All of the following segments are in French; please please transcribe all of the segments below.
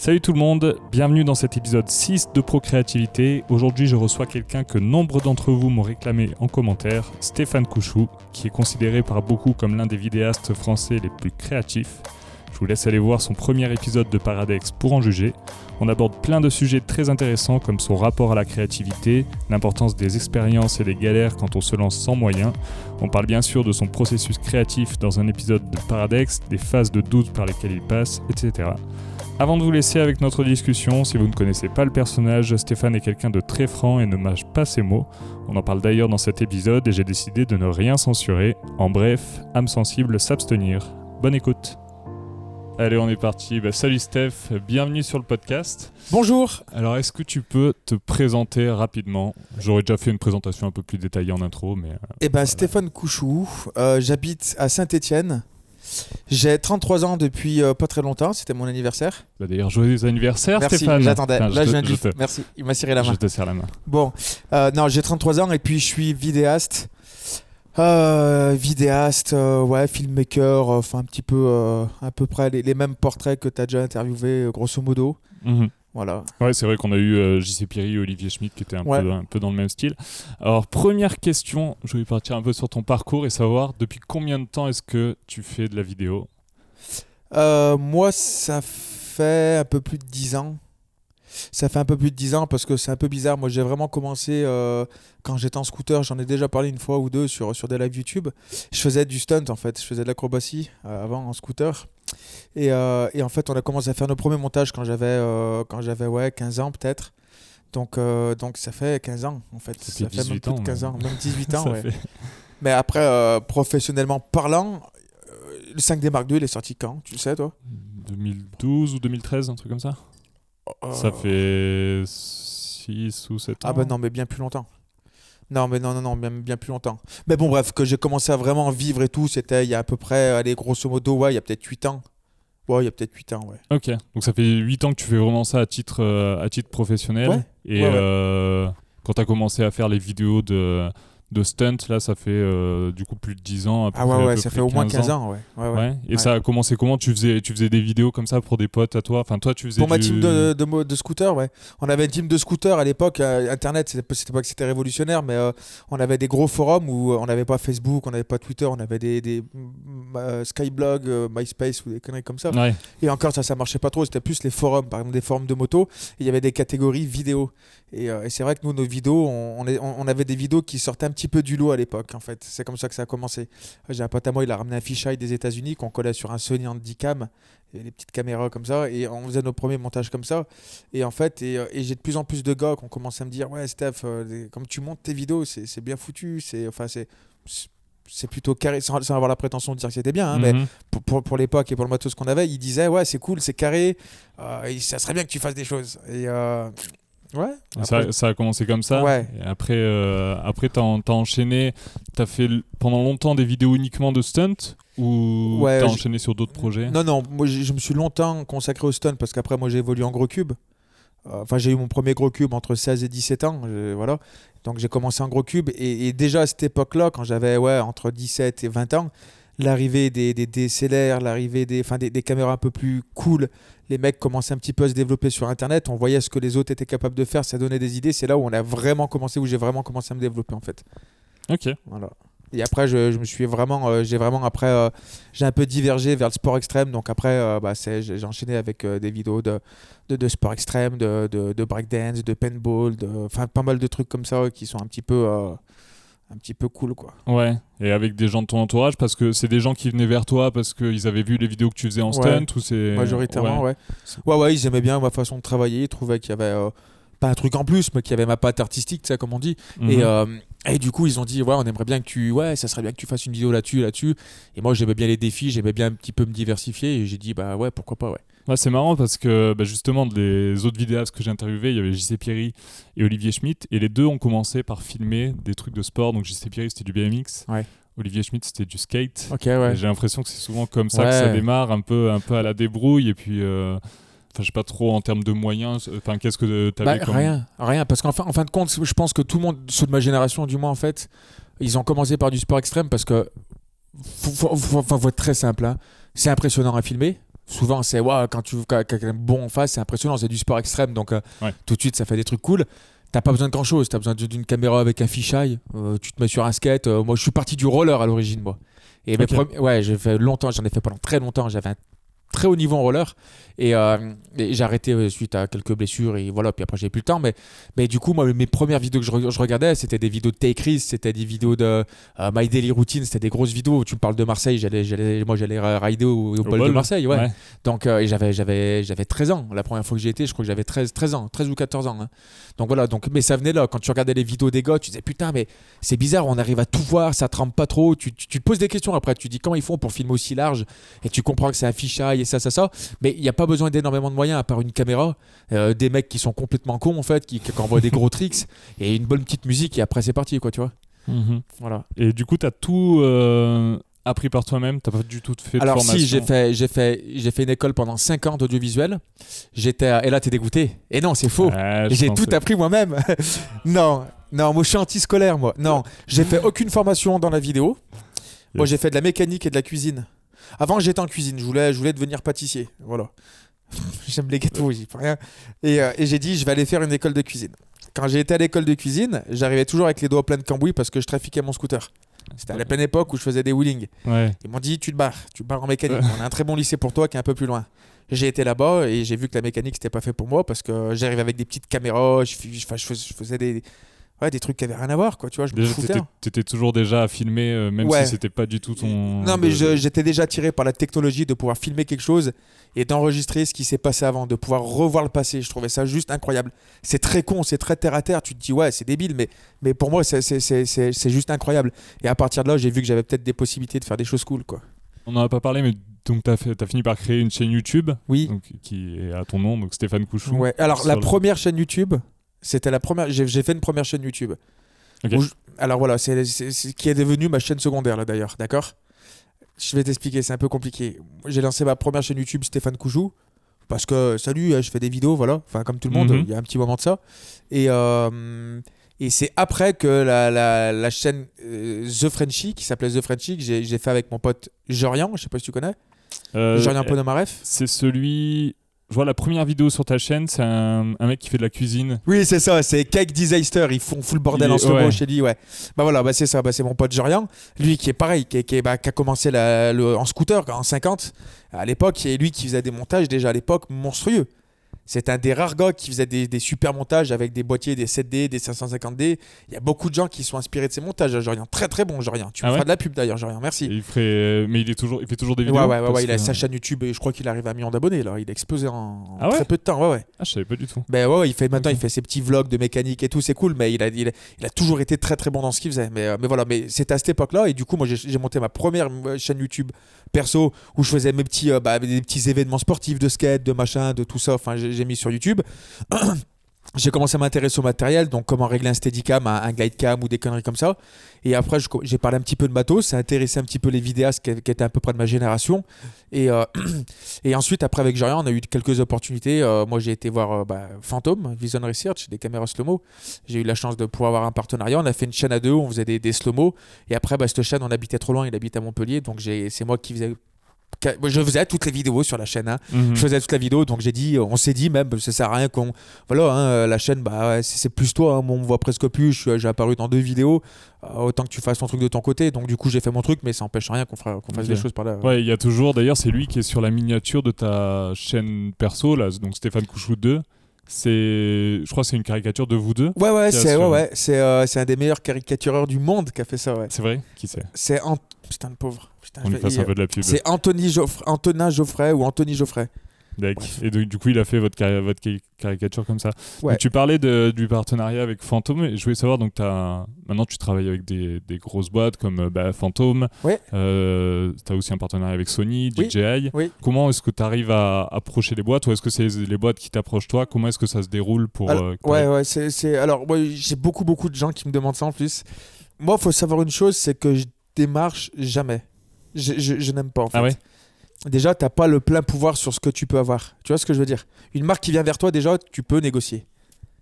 Salut tout le monde, bienvenue dans cet épisode 6 de Procréativité. Aujourd'hui je reçois quelqu'un que nombre d'entre vous m'ont réclamé en commentaire, Stéphane Couchou, qui est considéré par beaucoup comme l'un des vidéastes français les plus créatifs. Je vous laisse aller voir son premier épisode de Paradex pour en juger. On aborde plein de sujets très intéressants comme son rapport à la créativité, l'importance des expériences et des galères quand on se lance sans moyens. On parle bien sûr de son processus créatif dans un épisode de Paradex, des phases de doute par lesquelles il passe, etc. Avant de vous laisser avec notre discussion, si vous ne connaissez pas le personnage, Stéphane est quelqu'un de très franc et ne mâche pas ses mots. On en parle d'ailleurs dans cet épisode et j'ai décidé de ne rien censurer. En bref, âme sensible s'abstenir. Bonne écoute. Allez, on est parti. Bah, salut Steph, bienvenue sur le podcast. Bonjour. Alors, est-ce que tu peux te présenter rapidement? J'aurais déjà fait une présentation un peu plus détaillée en intro, mais. euh, Eh ben, Stéphane Couchou, euh, j'habite à Saint-Étienne. J'ai 33 ans depuis euh, pas très longtemps, c'était mon anniversaire. bah, D'ailleurs, joyeux anniversaire Merci, Stéphane. j'attendais. Là, je te- viens de te- Merci, il m'a serré la main. je te serre la main. Bon, euh, non, j'ai 33 ans et puis je suis vidéaste. Euh, vidéaste, euh, ouais, filmmaker, enfin un petit peu, à peu près les, les mêmes portraits que tu as déjà interviewé, grosso modo. Mhm. Voilà. Ouais, c'est vrai qu'on a eu euh, JC Pierry et Olivier Schmitt qui étaient un, Ouais. peu, un peu dans le même style. Alors, première question, je vais partir un peu sur ton parcours et savoir depuis combien de temps est-ce que tu fais de la vidéo? Euh, moi, ça fait un peu plus de 10 ans. Ça fait un peu plus de 10 ans parce que c'est un peu bizarre. Moi, j'ai vraiment commencé euh, quand j'étais en scooter. J'en ai déjà parlé une fois ou deux sur, sur des lives YouTube. Je faisais du stunt en fait. Je faisais de l'acrobatie euh, avant en scooter. Et, euh, et en fait, on a commencé à faire nos premiers montages quand j'avais euh, quand j'avais ouais, 15 ans peut-être. Donc, euh, donc ça fait 15 ans en fait. Ça fait même 18 plus de ans, 15 ans, même. même 18 ans. Ça ouais. fait- Mais après, euh, professionnellement parlant, euh, le 5D Mark II, il est sorti quand Tu le sais toi? 2012 ou 2013, un truc comme ça? Ça Euh, fait 6 ou 7 ans Ah bah non, mais bien plus longtemps. Non, mais non, non, non, même bien plus longtemps. Mais bon, bref, que j'ai commencé à vraiment vivre et tout, c'était il y a à peu près, allez, grosso modo, ouais, il y a peut-être 8 ans. Ouais, il y a peut-être 8 ans, ouais. Ok, donc ça fait 8 ans que tu fais vraiment ça à titre, euh, à titre professionnel. Ouais, Et ouais, ouais. euh, quand tu as commencé à faire les vidéos de, de stunt, là, ça fait euh, du coup plus de 10 ans. à peu Ah ouais, près- ouais, ça fait au moins 15 ans, ouais. ouais, ouais. Ouais. Et ça a commencé comment? Tu faisais, tu faisais des vidéos comme ça pour des potes à toi? Enfin, toi, tu faisais Pour ma team de, de, scooter, ouais. On avait une team de scooter à l'époque. euh, Internet, c'était pas- que c'était révolutionnaire, mais euh, on avait des gros forums où on n'avait pas Facebook, on n'avait pas Twitter, on avait des, des mm, Skyblog, MySpace ou des conneries comme ça. Et encore, ça, ça marchait pas trop. C'était plus les forums, par exemple des forums de moto. Il y avait des catégories vidéo. Et, et c'est vrai que nous, nos vidéos, on, on est- on- on avait des vidéos qui sortaient un petit peu du lot à l'époque, en fait. C'est comme ça que ça a commencé. J'ai un pote à moi, il a ramené un fisheye des États-Unis qu'on collait sur un Sony Handycam, et les petites caméras comme ça. Et on faisait nos premiers montages comme ça. Et en fait, et, euh, et j'ai de plus en plus de gars qui ont commencé à me dire Ouais, Steph, euh, comme tu montes tes vidéos, c'est bien foutu. C'est enfin, c'est c'est plutôt carré, sans, sans avoir la prétention de dire que c'était bien, hein, mais Mhm. pour, pour, pour l'époque et pour le matos qu'on avait, il disait ouais c'est cool, c'est carré, euh, et ça serait bien que tu fasses des choses. Et euh, ouais. Ça, ça a commencé comme ça. Ouais. Et après, euh, après t'as, t'as enchaîné. T'as fait pendant longtemps des vidéos uniquement de stunt ou Ouais, t'as enchaîné sur d'autres projets? Non non, moi je me suis longtemps consacré au stun parce qu'après moi j'ai évolué en gros cube. Euh, Enfin j'ai eu mon premier gros cube entre 16 et 17 ans, je- voilà. Donc j'ai commencé en gros cube et, et déjà à cette époque-là, quand j'avais ouais entre 17 et 20 ans, l'arrivée des, des DSLR, l'arrivée des, enfin, des, des caméras un peu plus cool, les mecs commençaient un petit peu à se développer sur Internet, on voyait ce que les autres étaient capables de faire, ça donnait des idées, c'est là où on a vraiment commencé, où j'ai vraiment commencé à me développer en fait. Ok. Voilà. Et après, je, je me suis vraiment, euh, j'ai vraiment après, euh, j'ai un peu divergé vers le sport extrême. Donc après, euh, bah, j'ai enchaîné avec euh, des vidéos de, de, de sport extrême, de, de, de breakdance, de paintball, enfin pas mal de trucs comme ça qui sont un petit peu, un petit peu cool quoi. Ouais, et avec des gens de ton entourage, parce que c'est des gens qui venaient vers toi parce qu'ils avaient vu les vidéos que tu faisais en Ouais. stunt ou c'est. Majoritairement, ouais. ouais. Ouais, ils aimaient bien ma façon de travailler. Ils trouvaient qu'il y avait euh, pas un truc en plus, mais qu'il y avait ma patte artistique, tu sais, comme on dit. Mhm. Et, euh, et du coup, ils ont dit, ouais, on aimerait bien que tu, ouais, ça serait bien que tu fasses une vidéo là-dessus, là-dessus. Et moi, j'aimais bien les défis, j'aimais bien un petit peu me diversifier. Et j'ai dit, bah ouais, pourquoi pas, ouais. Ouais, c'est marrant parce que bah, justement, les autres vidéastes que j'ai interviewés, il y avait JC Pierry et Olivier Schmitt, et les deux ont commencé par filmer des trucs de sport. Donc JC Pierry, c'était du BMX. Ouais. Olivier Schmitt, c'était du skate. Ouais. J'ai l'impression que c'est souvent comme ça que ça démarre, un peu, un peu à la débrouille. Et puis, euh, enfin, je sais pas trop en termes de moyens. Enfin, qu'est-ce que tu Bah, avais comme. Rien, rien. Parce qu'en fin, en fin de compte, je pense que tout le monde, ceux de ma génération, du moins, en fait, ils ont commencé par du sport extrême parce que, faut, faut, faut- faut- faut être très simple, hein. c'est impressionnant à filmer. Souvent c'est ouais, quand tu quand quelqu'un bon en face, c'est impressionnant, c'est du sport extrême, donc euh, Ouais. tout de suite ça fait des trucs cool. T'as pas besoin de grand chose, t'as besoin d'une caméra avec un fisheye, euh, tu te mets sur un skate. euh, moi je suis parti du roller à l'origine, moi. Et mes ouais, j'ai fait longtemps, j'en ai fait pendant très longtemps, j'avais un très haut niveau en roller. Et, euh, et j'ai arrêté euh, suite à quelques blessures et voilà puis après j'ai plus le temps. Mais mais du coup moi mes premières vidéos que je, re- je regardais c'était des vidéos de Take c'était des vidéos de euh, My Daily Routine c'était des grosses vidéos. Tu me parles de Marseille j'allais moi j'allais rider au, au bol de Marseille ouais, Ouais. donc euh, et j'avais j'avais j'avais 13 ans. La première fois que j'y étais je crois que j'avais 13 13 ans 13 ou 14 ans hein. donc voilà donc mais ça venait là. Quand tu regardais les vidéos des gars tu disais putain mais c'est bizarre on arrive à tout voir ça trempe pas trop. Tu, tu, tu te poses des questions après. Tu dis comment ils font pour filmer aussi large? Et tu comprends que c'est un et ça ça ça mais il n'y a pas besoin d'énormément de moyens à part une caméra euh, des mecs qui sont complètement cons en fait qui, qui envoient des gros tricks et une bonne petite musique et après c'est parti quoi tu vois Mhm. voilà Et du coup, tu as tout euh, appris par toi-même? T'as pas du tout fait de alors formation? si j'ai fait j'ai fait j'ai fait une école pendant 5 ans d'audiovisuel j'étais à- et là t'es dégoûté et non c'est faux J'ai tout appris moi-même. non, non, moi je suis anti-scolaire, moi. Non, j'ai fait aucune formation dans la vidéo. Moi j'ai fait de la mécanique et de la cuisine. Avant j'étais en cuisine, je voulais, je voulais devenir pâtissier. Voilà. J'aime les gâteaux, j'y peux rien. Et, euh, et j'ai dit, je vais aller faire une école de cuisine. Quand j'ai été à l'école de cuisine, j'arrivais toujours avec les doigts pleins de cambouis parce que je trafiquais mon scooter. C'était à la pleine époque où je faisais des wheelings. Ouais. Ils m'ont dit tu te barres, tu te barres en mécanique. On a un très bon lycée pour toi qui est un peu plus loin. J'ai été là-bas et j'ai vu que la mécanique c'était pas fait pour moi parce que j'arrivais avec des petites caméras, je faisais des, ouais, des trucs qui avaient rien à voir quoi, tu vois, je me Déjà, foutais. t'étais, hein. t'étais toujours déjà à filmer, euh, même Ouais. si c'était pas du tout ton. Non mais de- j'étais déjà attiré par la technologie de pouvoir filmer quelque chose et d'enregistrer ce qui s'est passé avant, de pouvoir revoir le passé. Je trouvais ça juste incroyable. C'est très con, c'est très terre à terre. Tu te dis ouais c'est débile, mais, mais pour moi c'est- c'est c'est- c'est- c'est juste incroyable. Et à partir de là j'ai vu que j'avais peut-être des possibilités de faire des choses cool quoi. On en a pas parlé, mais donc fait, t'as fini par créer une chaîne YouTube Oui. donc, qui est à ton nom, donc Stéphane Couchou. Ouais. Alors la le- première chaîne YouTube, c'était la première. J'ai fait une première chaîne YouTube. Je- alors voilà, c'est qui est devenue ma chaîne secondaire là d'ailleurs, d'accord? Je vais t'expliquer, c'est un peu compliqué. J'ai lancé ma première chaîne YouTube Stéphane Coujou parce que salut, euh, je fais des vidéos, voilà, enfin comme tout le monde, Mhm. il y a un petit moment de ça. Et euh, et c'est après que la, la, la chaîne euh, The Frenchie, qui s'appelait The Frenchie, que j'ai j'ai fait avec mon pote Jorian, je sais pas si tu connais, Euh, Jorian Ponomareff. C'est celui. Je vois la première vidéo sur ta chaîne, c'est un, un mec qui fait de la cuisine. Oui, c'est ça, c'est Cake Disaster, ils font full bordel est- en slow-mo ouais. chez lui, ouais. Bah voilà, bah c'est ça, bah c'est mon pote Jorian, lui qui est pareil, qui, qui bah, qui a commencé la- le- en scooter en 50 à l'époque, et lui qui faisait des montages déjà à l'époque monstrueux. C'est un des rares gars qui faisait des, des super montages avec des boîtiers, des 7D, des 550D. Il y a beaucoup de gens qui sont inspirés de ces montages, Jorian. Très très bon, Jorian. Tu me Ah ouais feras de la pub d'ailleurs, Jorian, Et merci. il ferait, mais il est toujours, il fait toujours des vidéos. ouais, ouais, ouais, il a sa chaîne YouTube et je crois qu'il arrive à un million d'abonnés là. Il a explosé en Ah ouais très peu de temps, ouais, ouais. Ah, je savais pas du tout. Ben ouais, il fait maintenant il fait ses petits vlogs de mécanique et tout, c'est cool, mais il a, il a, il a toujours été très très bon dans ce qu'il faisait. Mais, euh, mais voilà, mais c'était à cette époque-là et du coup moi j'ai monté ma première euh, chaîne YouTube perso où je faisais mes petits euh, bah, des petits événements sportifs de skate, de machin, de tout ça. Enfin j'ai mis sur YouTube. J'ai commencé à m'intéresser au matériel, donc comment régler un Steadicam, un, Glidecam ou des conneries comme ça. Et après, j'ai parlé un petit peu de matos, ça a intéressé un petit peu les vidéastes qui, étaient à peu près de ma génération. Et, euh, et ensuite, après, avec Jorian, on a eu quelques opportunités. Euh, moi, j'ai été voir euh, bah, Phantom, Vision Research, des caméras slow-mo. J'ai eu la chance de pouvoir avoir un partenariat. On a fait une chaîne à deux, on faisait des, des slow-mo. Et après, bah, cette chaîne, on habitait trop loin, il habite à Montpellier. Donc, c'est moi qui faisais. Je faisais toutes les vidéos sur la chaîne. hein. Mhm. Je faisais toute la vidéo, donc j'ai dit, on s'est dit même, ça sert à rien qu'on. Voilà, hein, la chaîne, bah c'est plus toi, hein, moi, on me voit presque plus, je suis- j'ai apparu dans deux vidéos, euh, autant que tu fasses ton truc de ton côté. Donc du coup, j'ai fait mon truc, mais ça n'empêche rien qu'on fasse des choses par là. Ouais, il y a toujours, d'ailleurs, c'est lui qui est sur la miniature de ta chaîne perso, là, donc Stéphane Couchou 2. C'est, je crois que c'est une caricature de vous deux. Ouais, ouais, c'est ce- ouais, ouais, c'est euh, c'est un des meilleurs caricatureurs du monde qui a fait ça, ouais. C'est vrai? Qui c'est? C'est. Putain de pauvre. Putain, On lui passe un peu de la pub. C'est Anthony Geoffre... Antonin Geoffrey ou Anthony Geoffrey. Et donc, du coup, il a fait votre, cari- votre cari- caricature comme ça. Ouais. Donc, tu parlais de- du partenariat avec Phantom. Et je voulais savoir, donc, as, maintenant, tu travailles avec des, des grosses boîtes comme euh, bah, Phantom. Ouais. Euh, tu as aussi un partenariat avec Sony. DJI. Oui. Comment est-ce que tu arrives à approcher les boîtes ou est-ce que c'est les boîtes qui t'approchent toi? Comment est-ce que ça se déroule pour. Alors, euh, ouais, ouais, c'est, c'est- Alors, moi, j'ai beaucoup, beaucoup de gens qui me demandent ça en plus. Moi, il faut savoir une chose, c'est que je démarche jamais. Je, je- je n'aime pas, en fait. Ah ouais? Déjà, t'as pas le plein pouvoir sur ce que tu peux avoir. Tu vois ce que je veux dire? Une marque qui vient vers toi, déjà, tu peux négocier.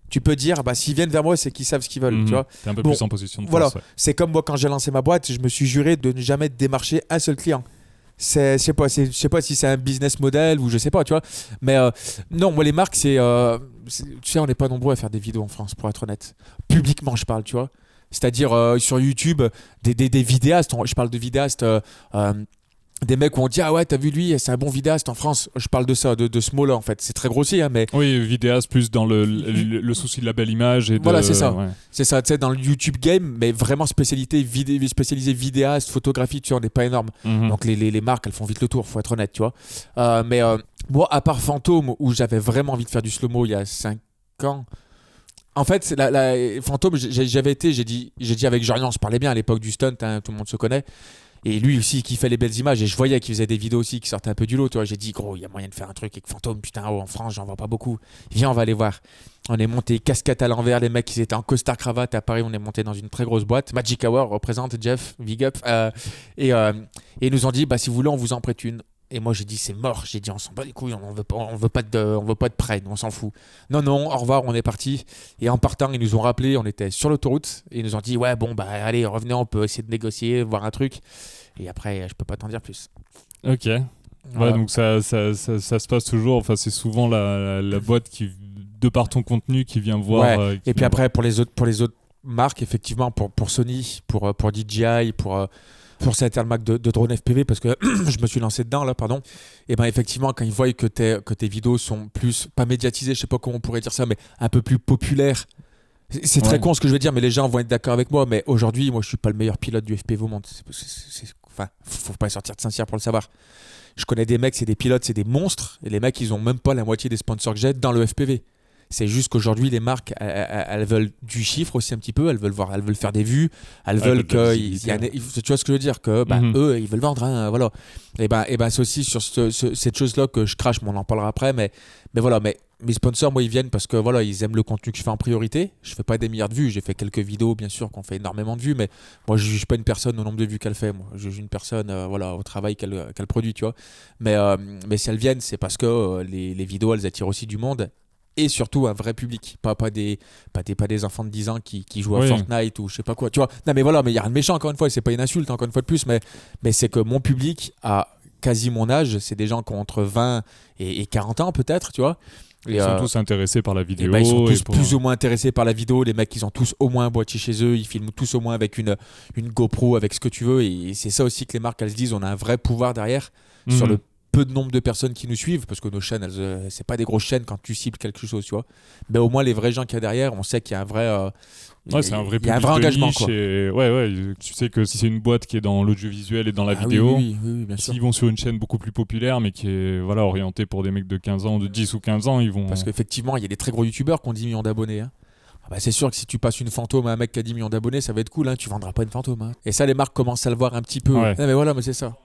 Tu peux dire, bah, s'ils viennent vers moi, c'est qu'ils savent ce qu'ils veulent. Mhm. Tu vois T'es un peu Bon, plus en position de voilà. ouais. c'est comme moi, quand j'ai lancé ma boîte, je me suis juré de ne jamais démarcher un seul client. c'est je sais pas je sais pas si c'est un business model ou je sais pas tu vois mais euh, non moi les marques c'est euh, tu sais on n'est pas nombreux à faire des vidéos en France pour être honnête publiquement je parle tu vois c'est-à-dire euh, sur YouTube des, des, des vidéastes je parle de vidéastes des mecs où on dit ah ouais t'as vu lui c'est un bon vidéaste en France je parle de ça de, de ce mot là en fait c'est très grossier hein, mais Oui, vidéaste plus dans le, le, le souci de la belle image et de- Voilà, c'est ça. ouais. C'est ça, tu sais, dans le YouTube game, mais vraiment spécialité vidé, spécialisé vidéaste, photographie, tu sais, on n'est pas énorme. Mhm. Donc les, les, les marques, elles font vite le tour, faut être honnête, tu vois. Euh, mais euh, moi, à part Fantôme, où j'avais vraiment envie de faire du slow-mo il y a 5 ans, en fait, la, la- Fantôme, j'avais été, j'ai dit, j'ai dit avec Jorian, on se parlait bien à l'époque du stunt, hein, tout le monde se connaît. Et lui aussi, qui fait les belles images, et je voyais qu'il faisait des vidéos aussi qui sortaient un peu du lot, tu. J'ai dit, gros, il y a moyen de faire un truc avec Fantôme, putain, oh, en France, j'en vois pas beaucoup. Viens, on va aller voir. On est monté casquette à l'envers, les mecs, ils étaient en costard cravate à Paris, on est monté dans une très grosse boîte. Magic Hour représente Jeff, big up. Euh, et, euh, et ils nous ont dit, bah, si vous voulez, on vous en prête une. Et moi j'ai dit c'est mort, j'ai dit on s'en bat les couilles, on veut pas, on veut pas de, on veut pas de prêt, on s'en fout. Non non, au revoir, on est parti. Et en partant ils nous ont rappelé, on était sur l'autoroute et ils nous ont dit ouais bon bah allez revenez, on peut essayer de négocier, voir un truc. Et après je peux pas t'en dire plus. Ok. Ouais, donc ça, ça, ça, ça se passe toujours. Enfin, c'est souvent la, la, la boîte qui, de par ton contenu, qui vient voir. Ouais. euh, qui Et puis après, pour les autres, pour les autres marques, effectivement, pour, pour Sony, pour, euh, pour DJI, pour, euh, pour cet Mac de, de drone FPV, parce que je me suis lancé dedans, là, pardon. Et ben effectivement, quand ils voient que, tes- que tes vidéos sont plus, pas médiatisées, je sais pas comment on pourrait dire ça, mais un peu plus populaires. C'est très Ouais. con ce que je veux dire, mais les gens vont être d'accord avec moi. Mais aujourd'hui, moi, je suis pas le meilleur pilote du FPV au monde. Enfin, faut faut pas sortir de Saint-Cyr pour le savoir. Je connais des mecs, c'est des pilotes, c'est des monstres. Et les mecs, ils ont même pas la moitié des sponsors que j'ai dans le FPV. C'est juste qu'aujourd'hui, les marques, elles, veulent du chiffre aussi un petit peu. Elles veulent voir, elles veulent faire des vues. Elles Elles veulent que, il y tu vois ce que je veux dire, que bah, Mhm. eux, ils veulent vendre, hein, voilà. Et ben, et ben, c'est aussi sur ce- ce- cette chose-là que je crache. Mais on en parlera après, mais, mais voilà. Mais mes sponsors, moi, ils viennent parce que voilà, ils aiment le contenu que je fais en priorité. Je fais pas des milliards de vues. J'ai fait quelques vidéos, bien sûr, qu'on fait énormément de vues, mais moi, je juge pas une personne au nombre de vues qu'elle fait. Moi, je juge une personne, euh, voilà, au travail qu'elle qu'elle produit, tu vois. Mais, euh, mais si elles viennent, c'est parce que euh, les, les vidéos, elles attirent aussi du monde et surtout un vrai public. Pas, pas, des, pas, des, pas des enfants de 10 ans qui, qui jouent à Oui. Fortnite ou je sais pas quoi. Tu vois? Non, mais voilà, mais il y a rien de méchant, encore une fois, c'est pas une insulte, encore une fois de plus, mais, mais c'est que mon public a quasi mon âge. C'est des gens qui ont entre 20 et, et 40 ans, peut-être, tu vois? Et, Ils sont euh, tous intéressés par la et vidéo. ben, ils sont et tous pour- plus ou moins intéressés par la vidéo. Les mecs, ils ont tous au moins un boîtier chez eux. Ils filment tous au moins avec une, une GoPro, avec ce que tu veux. Et c'est ça aussi que les marques, elles se disent on a un vrai pouvoir derrière sur Mhm. le peu de nombre de personnes qui nous suivent. Parce que nos chaînes, elles, euh, c'est pas des grosses chaînes quand tu cibles quelque chose, tu vois. Mais au moins, les vrais gens qu'il y a derrière, on sait qu'il y a un vrai. euh, Ouais, c'est un vrai il y a un vrai engagement, quoi. et- Ouais, ouais. Tu sais que si c'est une boîte qui est dans l'audiovisuel et dans la Ah vidéo, oui, oui, oui, bien sûr. s'ils vont sur une chaîne beaucoup plus populaire, mais qui est voilà, orientée pour des mecs de 15 ans, de 10 ou 15 ans, ils vont. Parce qu'effectivement, il y a des très gros youtubeurs qui ont 10 millions d'abonnés. hein. Ah bah, c'est sûr que si tu passes une fantôme à un mec qui a 10 millions d'abonnés, ça va être cool. Hein. Tu vendras pas une fantôme. hein. Et ça, les marques commencent à le voir un petit peu. Ouais. Non, mais voilà, mais c'est ça.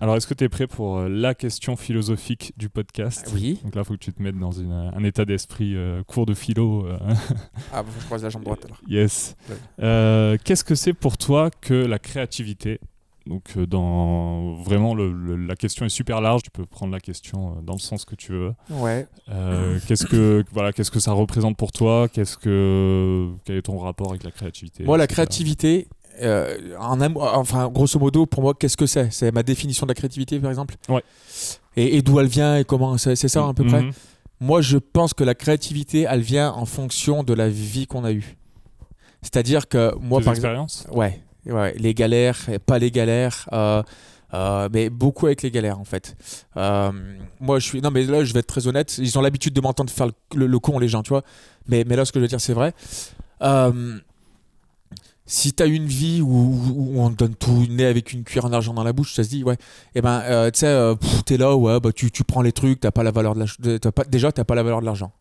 Alors, est-ce que tu es prêt pour euh, la question philosophique du podcast? Oui. Donc là, il faut que tu te mettes dans une- un état d'esprit euh, cours de philo. euh, Ah, bon, je croise la jambe droite alors. yes. Ouais. Euh, Qu'est-ce que c'est pour toi que la créativité? Donc, euh, dans vraiment, le- le- la question est super large. Tu peux prendre la question euh, dans le sens que tu veux. Ouais. Euh, qu'est-ce que voilà, qu'est-ce que ça représente pour toi? Qu'est-ce que quel est ton rapport avec la créativité Moi, la etc. créativité, euh, en un enfin, grosso modo, pour moi, qu'est-ce que c'est? C'est ma définition de la créativité, par exemple? Ouais. Et, et d'où elle vient et comment C'est ça, à peu près? Mhm. Moi, je pense que la créativité, elle vient en fonction de la vie qu'on a eue. C'est-à-dire que moi, par exemple. expériences Ouais, ouais, les galères, pas les galères, euh, euh, mais beaucoup avec les galères en fait. Euh, moi, je suis. Non, mais là, je vais être très honnête. Ils ont l'habitude de m'entendre faire le, le- le con, les gens, tu vois. Mais, mais là, ce que je veux dire, c'est vrai. Euh, si tu as une vie où, on te donne tout né avec une cuillère en argent dans la bouche, ça se dit, ouais. Et ben, euh, tu sais, euh, t'es là, ouais, bah, tu, prends les trucs, t'as pas la valeur de la, t'as pas, déjà, t'as pas la valeur de l'argent.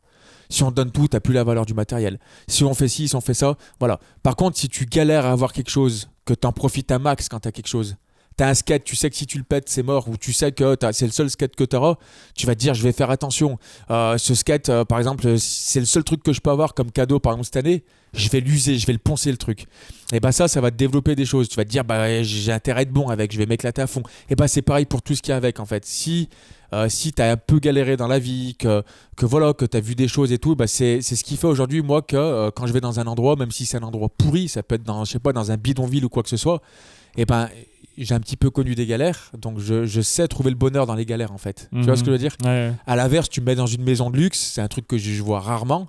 Si on te donne tout, t'as plus la valeur du matériel. Si on fait ci, si on fait ça, voilà. Par contre, si tu galères à avoir quelque chose, que t'en profites à max quand t'as quelque chose, t'as un skate, tu sais que si tu le pètes, c'est mort, ou tu sais que t'as- c'est le seul skate que t'auras, tu vas te dire, je vais faire attention. Euh, ce skate, euh, par exemple, c'est le seul truc que je peux avoir comme cadeau, par exemple, cette année, je vais l'user, je vais le poncer le truc. Et bah ça, ça va te développer des choses. Tu vas te dire, bah j'ai intérêt à être bon avec, je vais m'éclater à fond. Et bah c'est pareil pour tout ce qui est avec, en fait. Si, euh, si tu as un peu galéré dans la vie, que, que voilà, que tu as vu des choses et tout, bah c'est c'est ce qui fait aujourd'hui, moi, que euh, quand je vais dans un endroit, même si c'est un endroit pourri, ça peut être dans, je sais pas, dans un bidonville ou quoi que ce soit, et ben j'ai un petit peu connu des galères, donc je, je, sais trouver le bonheur dans les galères en fait. Tu vois ce que je veux dire? Ouais. À l'inverse, tu me mets dans une maison de luxe, c'est un truc que je vois rarement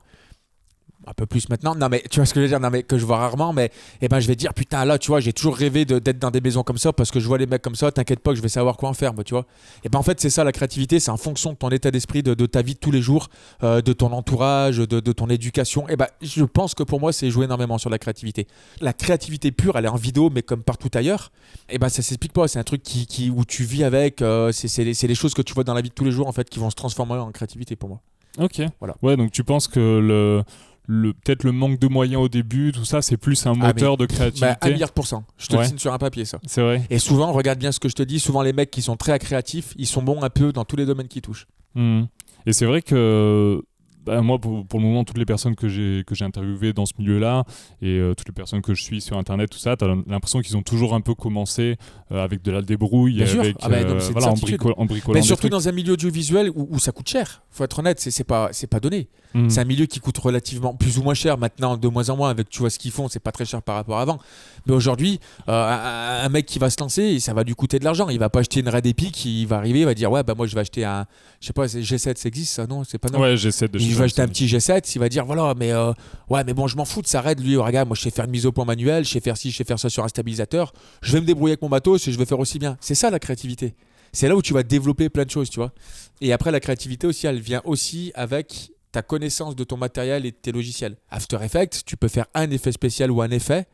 un peu plus maintenant. Non, mais tu vois ce que je veux dire? Non, mais que je vois rarement, mais eh ben, je vais dire, putain, là, tu vois, j'ai toujours rêvé d'être dans des maisons comme ça parce que je vois les mecs comme ça, t'inquiète pas que je vais savoir quoi en faire, tu vois. Et eh ben, en fait, c'est ça la créativité, c'est en fonction de ton état d'esprit, de, ta vie de tous les jours, euh, de ton entourage, de, ton éducation. Et eh ben, je pense que pour moi, c'est jouer énormément sur la créativité. La créativité pure, elle est en vidéo, mais comme partout ailleurs, et ben, ça s'explique pas. C'est un truc qui, qui, où tu vis avec, euh, c'est les, les choses que tu vois dans la vie de tous les jours, en fait, qui vont se transformer en créativité pour moi. Ok. Voilà. Ouais, donc tu penses que le peut-être le manque de moyens au début, tout ça, c'est plus un ah, moteur de créativité. Bah, un milliard de pourcents. Je te le signe sur un papier, ça. C'est vrai. Et souvent, regarde bien ce que je te dis, souvent les mecs qui sont très créatifs, ils sont bons un peu dans tous les domaines qu'ils touchent. Mmh. Et c'est vrai que bah, moi, pour, le moment, toutes les personnes que j'ai que j'ai interviewées dans ce milieu-là et euh, toutes les personnes que je suis sur Internet, tout ça, tu as l'impression qu'ils ont toujours un peu commencé euh, avec de la débrouille, avec, ah bah, euh, voilà, en, bricolant. Mais surtout dans un milieu audiovisuel où, où, ça coûte cher. Faut être honnête, c'est pas c'est pas donné. Hmm. C'est un milieu qui coûte relativement plus ou moins cher maintenant, de moins en moins avec tu vois ce qu'ils font, c'est pas très cher par rapport à avant. Mais aujourd'hui, un, mec qui va se lancer, ça va lui coûter de l'argent. Il va pas acheter une Red Epic, il va arriver, il va dire ouais bah moi je vais acheter un, je sais pas, G7, ça existe ça non C'est pas non. Ouais G7 de va acheter un petit G7, il va dire voilà, mais euh, ouais, mais bon, je m'en fous de ça raid. Lui, regarde, moi je sais faire une mise au point manuelle, je sais faire ci, je sais faire ça sur un stabilisateur. Je vais me débrouiller avec mon bateau et je vais faire aussi bien. C'est ça la créativité. C'est là où tu vas développer plein de choses, tu vois. Et après, la créativité aussi, elle vient aussi avec ta connaissance de ton matériel et de tes logiciels. After Effects, tu peux faire un effet spécial ou un effet,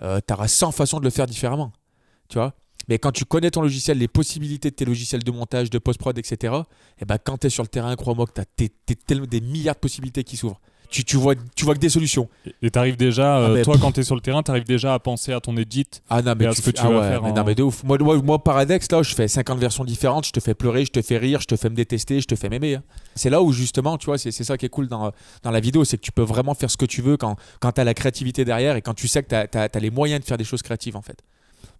euh, tu auras 100 façons de le faire différemment. Tu vois mais quand tu connais ton logiciel, les possibilités de tes logiciels de montage, de post-prod, etc., et eh ben quand tu es sur le terrain, crois-moi que tu as des milliards de possibilités qui s'ouvrent. Tu, tu, vois, tu vois que des solutions. Et tu arrives déjà, euh, ah, toi quand tu es sur le terrain, tu arrives déjà à penser à ton edit. Ah non, mais, à ce que tu ah vas faire. Mais non, mais de ouf. Moi, moi, moi, Paradex, là, je fais 50 versions différentes, je te fais pleurer, je te fais rire, je te fais me détester, je te fais m'aimer. Hein. C'est là où justement, tu vois, c'est ça qui est cool dans, dans la vidéo, c'est que tu peux vraiment faire ce que tu veux quand, quand tu as la créativité derrière et quand tu sais que tu as, as les moyens de faire des choses créatives en fait.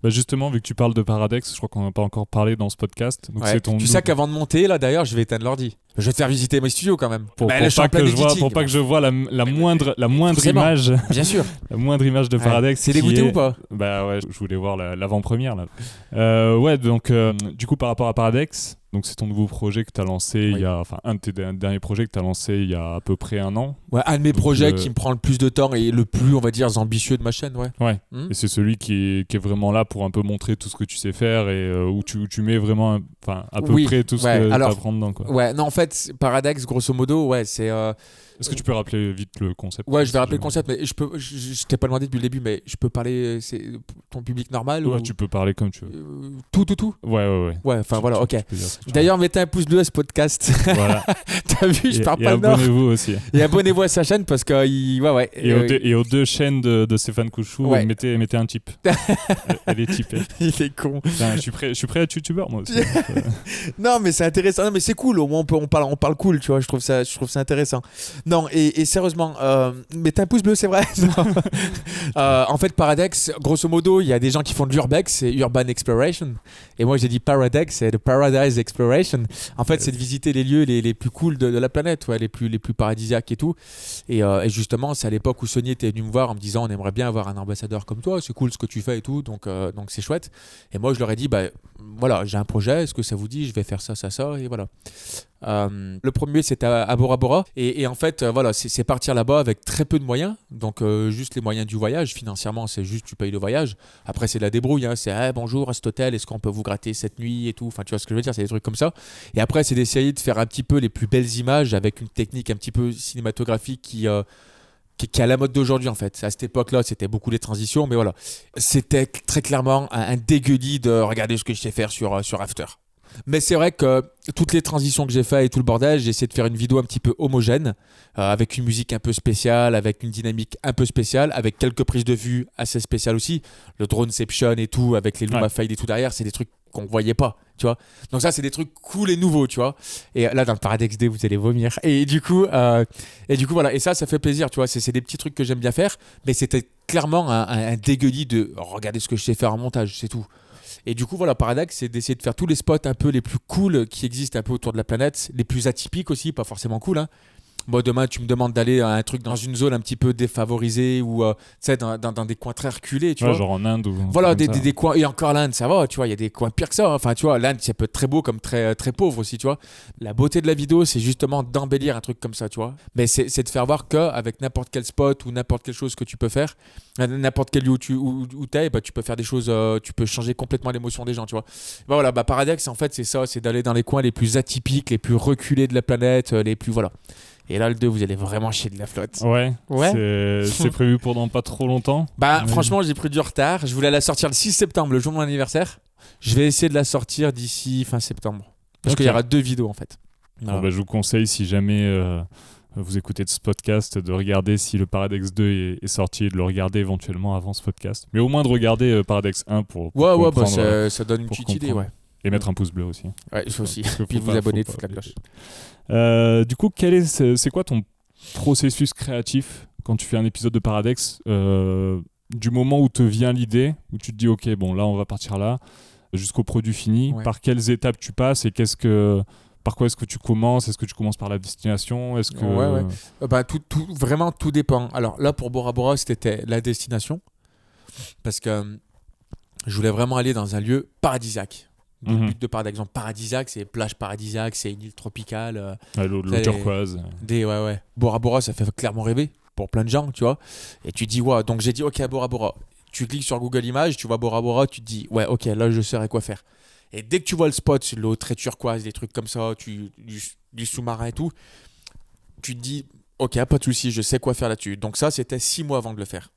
Bah justement, vu que tu parles de Paradex, je crois qu'on n'a pas encore parlé dans ce podcast. Donc ton tu sais qu'avant de monter, là d'ailleurs, je vais éteindre l'ordi. Je vais te faire visiter mes studios quand même. Pour, bah, pas, que je vois, pour pas que je vois la, la moindre, la moindre image. Bien sûr. la moindre image de Paradex. C'est dégoûté ou pas Bah ouais, je voulais voir l'avant-première là. Euh, ouais, donc euh, du coup, par rapport à Paradex, donc c'est ton nouveau projet que tu as lancé il y a, enfin un de tes derniers projets que tu as lancé il y a à peu près un an. Ouais, un de mes projets euh, qui me prend le plus de temps et le plus, on va dire, ambitieux de ma chaîne, ouais. Ouais. Hmm. Et c'est celui qui est, qui est, vraiment là pour un peu montrer tout ce que tu sais faire et euh, où tu, tu, mets vraiment, enfin à peu près tout ce que tu apprends dedans, quoi. Ouais, non en fait, Paradex, grosso modo, ouais, c'est euh, est-ce que tu peux rappeler vite le concept? Ouais, je vais rappeler le concept, mais je peux, je, t'ai pas demandé depuis le début, mais je peux parler, c'est ton public normal Ouais, tu peux parler comme tu veux. Euh, tout, tout, tout? Ouais, ouais, ouais. Ouais, enfin voilà, ok. D'ailleurs, mettez un pouce bleu à ce podcast. Voilà. T'as vu, je parle pas le nord. Et abonnez-vous aussi. Et abonnez-vous à sa chaîne parce que, ouais, ouais. Et, aux, deux, et aux, deux, chaînes de, de Stéphane Couchou, mettez, mettez un type. Elle est typée. Il est con. je, suis prêt, je suis prêt à être youtubeur, moi aussi. Euh. non, mais c'est intéressant. Non, mais c'est cool. Au moins, on, peut, on, parle, on parle cool, tu vois. Je trouve ça, je trouve ça intéressant. Non, et, et sérieusement, mais euh, mettez un pouce bleu, c'est vrai. Euh, en fait, Paradex, grosso modo, il y a des gens qui font de l'urbex, c'est Urban Exploration. Et moi, j'ai dit Paradex, c'est de Paradise Exploration. En fait, c'est de visiter les lieux les, les plus cool de, la planète, ouais, les, plus, les plus paradisiaques et tout. Et, euh, justement, c'est à l'époque où Sony était venu me voir en me disant on aimerait bien avoir un ambassadeur comme toi, c'est cool ce que tu fais et tout, donc donc c'est chouette. Et moi, je leur ai dit bah, voilà, j'ai un projet, est-ce que ça vous dit Je vais faire ça, ça, ça, et voilà. Euh, le premier, c'était à, Bora Bora. Et, en fait, euh, voilà, c'est partir là-bas avec très peu de moyens. Donc, euh, juste les moyens du voyage. Financièrement, c'est juste tu payes le voyage. Après, c'est la débrouille. Hein. C'est bonjour à cet hôtel, est-ce qu'on peut vous gratter cette nuit et tout? Enfin, tu vois ce que je veux dire? C'est des trucs comme ça. Et après, c'est d'essayer de faire un petit peu les plus belles images avec une technique un petit peu cinématographique qui. qui, est à la mode d'aujourd'hui en fait. À cette époque-là, c'était beaucoup les transitions, mais voilà. C'était très clairement un, un dégueulis de regarder ce que je sais faire sur, sur After. Mais c'est vrai que toutes les transitions que j'ai fait et tout le bordel, j'ai essayé de faire une vidéo un petit peu homogène, euh, avec une musique un peu spéciale, avec une dynamique un peu spéciale, avec quelques prises de vue assez spéciales aussi. Le droneception et tout, avec les Luma ouais. et tout derrière, c'est des trucs qu'on voyait pas, tu vois. Donc ça, c'est des trucs cool et nouveaux, tu vois. Et là, dans le Paradex D, vous allez vomir. Et du coup, euh, et du coup, voilà. Et ça, ça fait plaisir, tu vois. C'est des petits trucs que j'aime bien faire, mais c'était clairement un, un, dégueulis de regarder ce que je sais faire en montage, c'est tout. Et du coup, voilà, Paradox, c'est d'essayer de faire tous les spots un peu les plus cool qui existent un peu autour de la planète, les plus atypiques aussi, pas forcément cool, hein, Moi, demain, tu me demandes d'aller à un truc dans une zone un petit peu défavorisée ou euh, dans, dans- dans des coins très reculés, tu Ouais, vois. genre en Inde ou. Voilà, des, des, coins. Et encore l'Inde, ça va, tu vois. Il y a des coins pires que ça. Enfin, tu vois, l'Inde, ça peut être très beau comme très, très pauvre aussi, tu vois. La beauté de la vidéo, c'est justement d'embellir un truc comme ça, tu vois. Mais c'est de faire voir qu'avec n'importe quel spot ou n'importe quelle chose que tu peux faire, à n'importe quel lieu où tu où, où t'es, bah, tu peux faire des choses, euh, tu peux changer complètement l'émotion des gens, tu vois. Bah, voilà, bah, Paradex, en fait, c'est ça, c'est d'aller dans les coins les plus atypiques, les plus reculés de la planète, euh, les plus. Voilà. Et là, le 2, vous allez vraiment chier de la flotte. Ouais. Ouais. C'est- prévu pour dans pas trop longtemps. Bah, franchement, j'ai pris du retard. Je voulais la sortir le 6 septembre, le jour de mon anniversaire. Je vais essayer de la sortir d'ici fin septembre. Parce qu'il y aura deux vidéos en fait. Bon, bah, je vous conseille, si jamais euh, vous écoutez de ce podcast, de regarder si le Paradex 2 est, est sorti et de le regarder éventuellement avant ce podcast. Mais au moins de regarder euh, Paradex 1 pour, pour ouais, ouais, bah, comprendre, euh, ça, ça donne une petite idée, ouais. Et mettre un pouce bleu aussi. Ouais, il faut aussi. Que Puis vous pas- abonner, faut foutre la cloche. Euh, du coup, quel est, c'est c'est quoi ton processus créatif quand tu fais un épisode de Paradex euh, Du moment où te vient l'idée, où tu te dis, ok, bon, là, on va partir là, jusqu'au produit fini, Ouais. par quelles étapes tu passes et qu'est-ce que. Par quoi est-ce que tu commences? Est-ce que tu commences par la destination? Est-ce que Ouais, ouais. Euh, bah, tout, tout, vraiment, tout dépend. Alors là, pour Bora Bora, c'était la destination. Parce que euh, je voulais vraiment aller dans un lieu paradisiaque. Le Mhm. but de par exemple paradisiaque, c'est plage paradisiaque, c'est une île tropicale. euh, Ouais, l'eau turquoise. Des, ouais, ouais. Bora Bora, ça fait clairement rêver pour plein de gens, tu vois. Et tu dis, ouais, donc j'ai dit, ok, Bora Bora. Tu cliques sur Google Images, tu vois Bora Bora, tu te dis, ouais, ok, là, je saurais quoi faire. Et dès que tu vois le spot, l'eau très turquoise, des trucs comme ça, tu, du, du sous-marin et tout, tu te dis, ok, pas de souci, je sais quoi faire là-dessus. Donc ça, c'était six mois avant de le faire,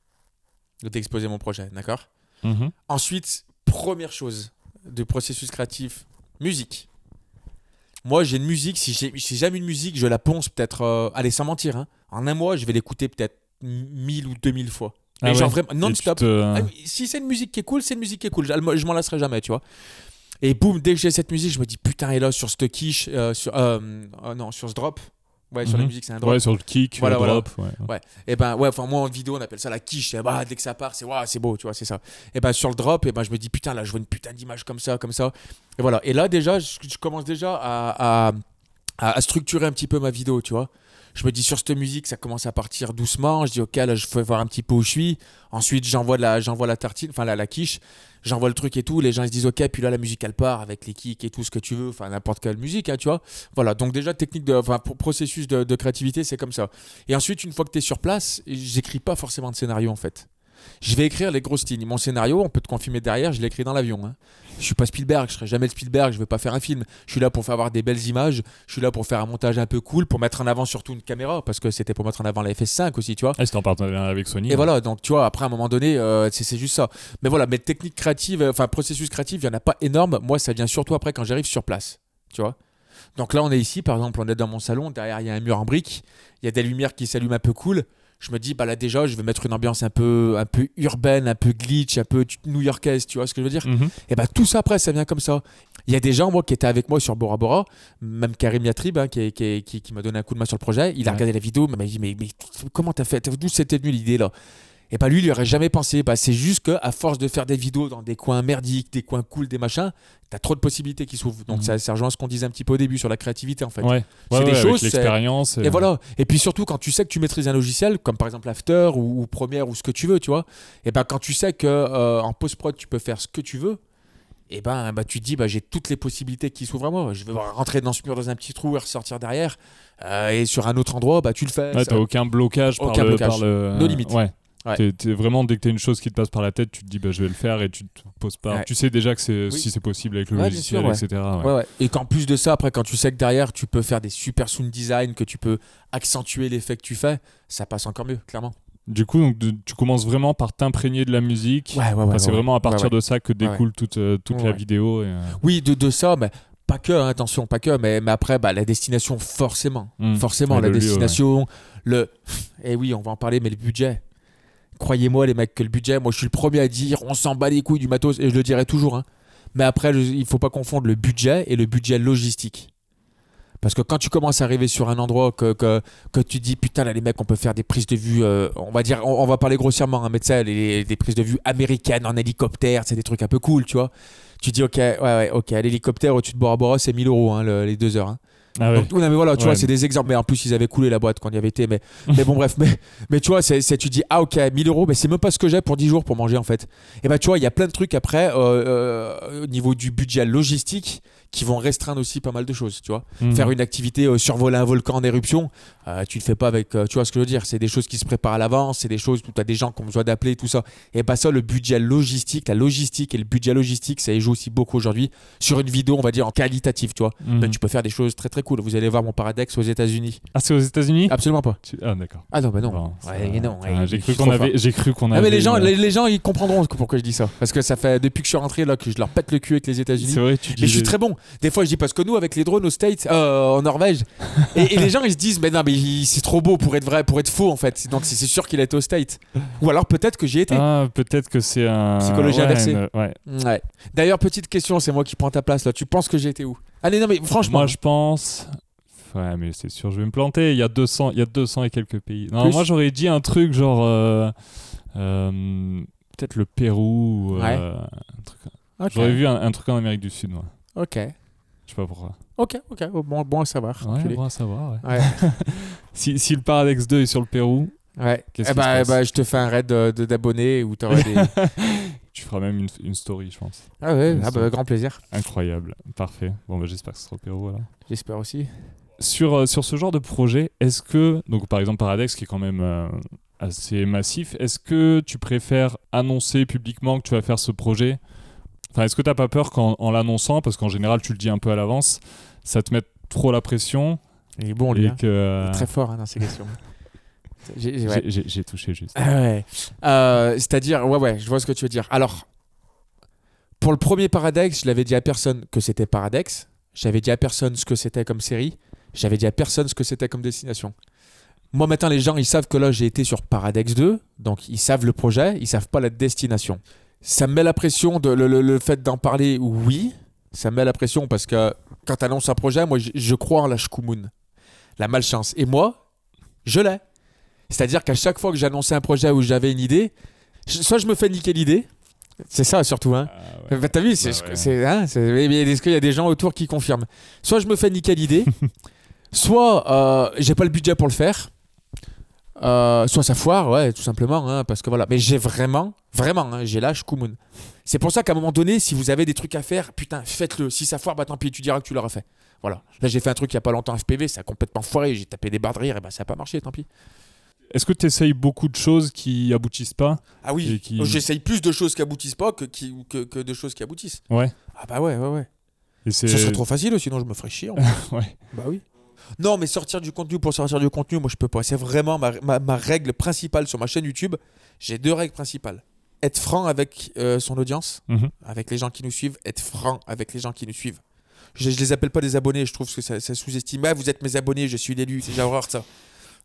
de t'exposer mon projet, d'accord? Mhm. Ensuite, première chose de processus créatif, musique. Moi, j'ai une musique, si j'ai si j'aime une musique, je la ponce peut-être, euh, allez, sans mentir, hein. en un mois, je vais l'écouter peut-être 1000 ou 2000 fois. Ah genre ouais. vraiment, Et tu non-stop. te- Ah si c'est une musique qui est cool, c'est une musique qui est cool. Je, je m'en lasserai jamais, tu vois. Et boum, dès que j'ai cette musique, je me dis putain, et là sur ce quiche, euh, sur, euh, euh, non, sur ce drop, ouais, sur la Mhm. musique, c'est un drop. Ouais, sur le kick, Voilà, le voilà. drop. ouais. Ouais. Et ben ouais, enfin moi en vidéo on appelle ça la quiche. Bah, dès que ça part, c'est waouh, c'est beau, tu vois, c'est ça. Et ben sur le drop, et ben je me dis putain là, je vois une putain d'image comme ça, comme ça. Et voilà. Et là déjà, je, je commence déjà à, à, structurer un petit peu ma vidéo, tu vois. Je me dis sur cette musique, ça commence à partir doucement. Je dis ok, là je fais voir un petit peu où je suis. Ensuite j'envoie la, la tartine, enfin la, la quiche. J'envoie le truc et tout. Les gens ils se disent ok, puis là la musique elle part avec les kicks et tout ce que tu veux, enfin n'importe quelle musique, hein, tu vois. Voilà. Donc déjà technique de, enfin pro- processus de, de créativité, c'est comme ça. Et ensuite, une fois que tu es sur place, j'écris pas forcément de scénario en fait. Je vais écrire les grosses lignes. Mon scénario, on peut te confirmer derrière, je l'écris dans l'avion. Hein. Je suis pas Spielberg, je serai jamais le Spielberg, je vais pas faire un film. Je suis là pour faire avoir des belles images, je suis là pour faire un montage un peu cool, pour mettre en avant surtout une caméra, parce que c'était pour mettre en avant la FS5 aussi, tu vois. Ah, c'était en partenariat avec Sony. Et ouais. voilà, donc tu vois, après à un moment donné, euh, c'est c'est juste ça. Mais voilà, mes techniques créatives, euh, enfin processus créatif, il n'y en a pas énorme. Moi, ça vient surtout après quand j'arrive sur place, tu vois. Donc là, on est ici, par exemple, on est dans mon salon, derrière il y a un mur en briques, il y a des lumières qui s'allument un peu cool. Je me dis, bah là déjà, je vais mettre une ambiance un peu, un peu urbaine, un peu glitch, un peu new-yorkaise, tu vois ce que je veux dire? Mhm. et bah tout ça après, ça vient comme ça. Il y a des gens, moi, qui étaient avec moi sur Bora Bora, même Karim Yatrib, hein, qui, qui, qui, qui m'a donné un coup de main sur le projet. Il a Ouais. regardé la vidéo, il m'a dit Mais, mais comment t'as fait? D'où c'était venu l'idée là? Et bah lui, il n'y aurait jamais pensé. Bah, c'est juste qu'à force de faire des vidéos dans des coins merdiques, des coins cool, des machins, t'as trop de possibilités qui s'ouvrent. Donc Mhm. ça, ça rejoint ce qu'on disait un petit peu au début sur la créativité en fait. Ouais, C'est ouais, des ouais, choses, l'expérience. Et voilà. Et puis surtout, quand tu sais que tu maîtrises un logiciel, comme par exemple After ou, ou Premiere ou ce que tu veux, tu vois, et ben quand tu sais que euh, en post-prod, tu peux faire ce que tu veux, et ben bah, tu te dis, bah, j'ai toutes les possibilités qui s'ouvrent à moi. Je vais rentrer dans ce mur dans un petit trou et ressortir derrière. Euh, et sur un autre endroit, bah, tu le fais. Ouais, t'as aucun blocage par Aucun le, blocage. par le- No limite. Ouais. Ouais. Vraiment dès que t'as une chose qui te passe par la tête, tu te dis bah je vais le faire et tu te poses pas. Ouais. Tu sais déjà que c'est Oui. si c'est possible avec le Ouais, logiciel, sûr, etc. Et qu'en plus de ça, après, quand tu sais que derrière, tu peux faire des super sound design, que tu peux accentuer l'effet que tu fais, ça passe encore mieux, clairement. Du coup, donc, tu commences vraiment par t'imprégner de la musique. Enfin, c'est vraiment à partir de ça que découle toute, euh, toute la vidéo. et, euh, Oui, de, de ça, mais pas que, hein, attention, pas que, mais, mais après, bah, la destination, forcément. hmm. Forcément, la lieu, destination, le. Eh oui, on va en parler, mais le budget. Croyez-moi, les mecs, que le budget, moi je suis le premier à dire on s'en bat les couilles du matos, et je le dirai toujours. hein. Mais après, il faut pas confondre le budget et le budget logistique. Parce que quand tu commences à arriver sur un endroit que, que, que tu dis putain là les mecs on peut faire des prises de vue euh, on va dire on, va parler grossièrement hein, mais tu sais les- des prises de vue américaines en hélicoptère c'est des trucs un peu cool tu vois tu dis ok ouais ok l'hélicoptère au-dessus de Bora c'est 1000 euros hein, le- les deux heures hein. Ah ouais. Donc, oui, non, mais voilà, tu Ouais. vois, c'est des exemples. Mais en plus, ils avaient coulé la boîte quand il y avait été. Mais, mais bon, bref. Mais, mais tu vois, c'est, c'est- tu dis, ah ok, 1000 euros, mais c'est même pas ce que j'ai pour 10 jours pour manger en fait. Et bah, tu vois, il y a plein de trucs après, euh, euh, au niveau du budget logistique, qui vont restreindre aussi pas mal de choses, tu vois. Mhm. Faire une activité, euh, survoler un volcan en éruption, euh, tu le fais pas avec. euh, tu vois ce que je veux dire C'est des choses qui se préparent à l'avance, c'est des choses où tu as des gens qui ont besoin d'appeler, tout ça. Et bah, ça, le budget logistique, la logistique et le budget logistique, ça y joue aussi beaucoup aujourd'hui sur une vidéo, on va dire, en qualitatif, tu vois. Ben, tu peux faire des choses très très cool. Vous allez voir mon Paradex aux États-Unis. Ah, c'est aux États-Unis? Absolument pas. Tu- Ah, d'accord. Ah non, bah non. Bon, ça Ouais, va. non, Ah, ouais, j'ai cru qu'on avait, j'ai cru qu'on Ah, avait. mais les gens, les gens, ils comprendront pourquoi je dis ça. Parce que ça fait depuis que je suis rentré là que je leur pète le cul avec les États-Unis. C'est vrai, tu dis. Mais je suis très bon. Des fois, je dis parce que nous, avec les drones aux States, euh, en Norvège, et, et les gens, ils se disent, mais non, mais c'est trop beau pour être vrai, pour être faux, en fait. Donc, c'est sûr qu'il a été aux States. Ou alors, peut-être que j'y étais. Ah, peut-être que c'est un. Psychologie ouais, inversée. une- Ouais. Ouais. D'ailleurs, petite question, c'est moi qui prends ta place là. Tu penses que j'ai été où? Allez, non, mais franchement. Moi, je pense. Ouais, mais c'est sûr, je vais me planter. Il y a 200, il y a 200 et quelques pays. Non, Plus? moi, j'aurais dit un truc genre. euh, euh, Peut-être le Pérou. ou, euh, Ouais. un truc- Ok. J'aurais vu un, un truc en Amérique du Sud, moi. Ok. Je sais pas pourquoi. Ok, ok. Bon, bon à savoir. Ouais, bon à savoir, ouais. Ouais. Si, si le Paradex 2 est sur le Pérou, Ouais. Qu'est-ce Eh bah, eh passe? bah, je te fais un raid d'abonnés où t'auras des. tu feras même une, une story, je pense. Ah ouais, ah bah, grand plaisir. Incroyable. Parfait. Bon, bah, j'espère que ce sera au Pérou, alors. J'espère aussi. Sur, euh, sur ce genre de projet, est-ce que, donc par exemple Paradex qui est quand même euh, assez massif, est-ce que tu préfères annoncer publiquement que tu vas faire ce projet Enfin, est-ce que tu n'as pas peur qu'en en l'annonçant, parce qu'en général tu le dis un peu à l'avance, ça te mette trop la pression Il est bon, lui. hein. que... euh, Très fort hein, dans ces questions. J'ai- ouais. touché juste. Ah ouais. Euh, C'est-à-dire, ouais, ouais, je vois ce que tu veux dire. Alors, pour le premier Paradex, je l'avais dit à personne que c'était Paradex. J'avais dit à personne ce que c'était comme série. J'avais dit à personne ce que c'était comme destination. Moi, maintenant, les gens, ils savent que là, j'ai été sur Paradex 2. Donc, ils savent le projet, ils savent pas la destination. Ça me met la pression, de, le, le- le fait d'en parler, oui. Ça me met la pression parce que quand tu annonces un projet, moi, je, je crois en la shkumun, la malchance. Et moi, je l'ai. C'est-à-dire qu'à chaque fois que j'annonçais un projet où j'avais une idée, je- soit je me fais niquer l'idée, c'est ça surtout, hein. Ah ouais. Bah, T'as vu, c'est, Bah ouais. hein, est-ce qu'il y a des gens autour qui confirment? Soit je me fais niquer l'idée, soit euh, j'ai pas le budget pour le faire, euh, soit ça foire, ouais, tout simplement, hein, parce que voilà. Mais j'ai vraiment, vraiment, hein, j'ai l'âge Koumoun. C'est pour ça qu'à un moment donné, si vous avez des trucs à faire, putain, faites-le. Si ça foire, bah tant pis, tu diras que tu l'auras fait. Voilà. Là, j'ai fait un truc il y a pas longtemps FPV, ça a complètement foiré, j'ai tapé des barres de rire, et bah ça a pas marché, tant pis. Est-ce que tu essayes beaucoup de choses qui aboutissent pas Ah oui, qui- j'essaye plus de choses qui aboutissent pas que, qui, que, que de choses qui aboutissent. Ouais. Ah bah ouais, ouais, ouais. Et. Ça serait trop facile, sinon je me ferais chier. en Ouais. Bah oui. Non, mais sortir du contenu pour sortir du contenu, moi je peux pas. C'est vraiment ma, ma- ma règle principale sur ma chaîne YouTube. J'ai deux règles principales. Être franc avec euh, son audience, Mhm. avec les gens qui nous suivent, être franc avec les gens qui nous suivent. Je, je les appelle pas des abonnés, je trouve que ça, ça sous-estime. Ah, vous êtes mes abonnés, je suis l'élu, c'est horreur ça.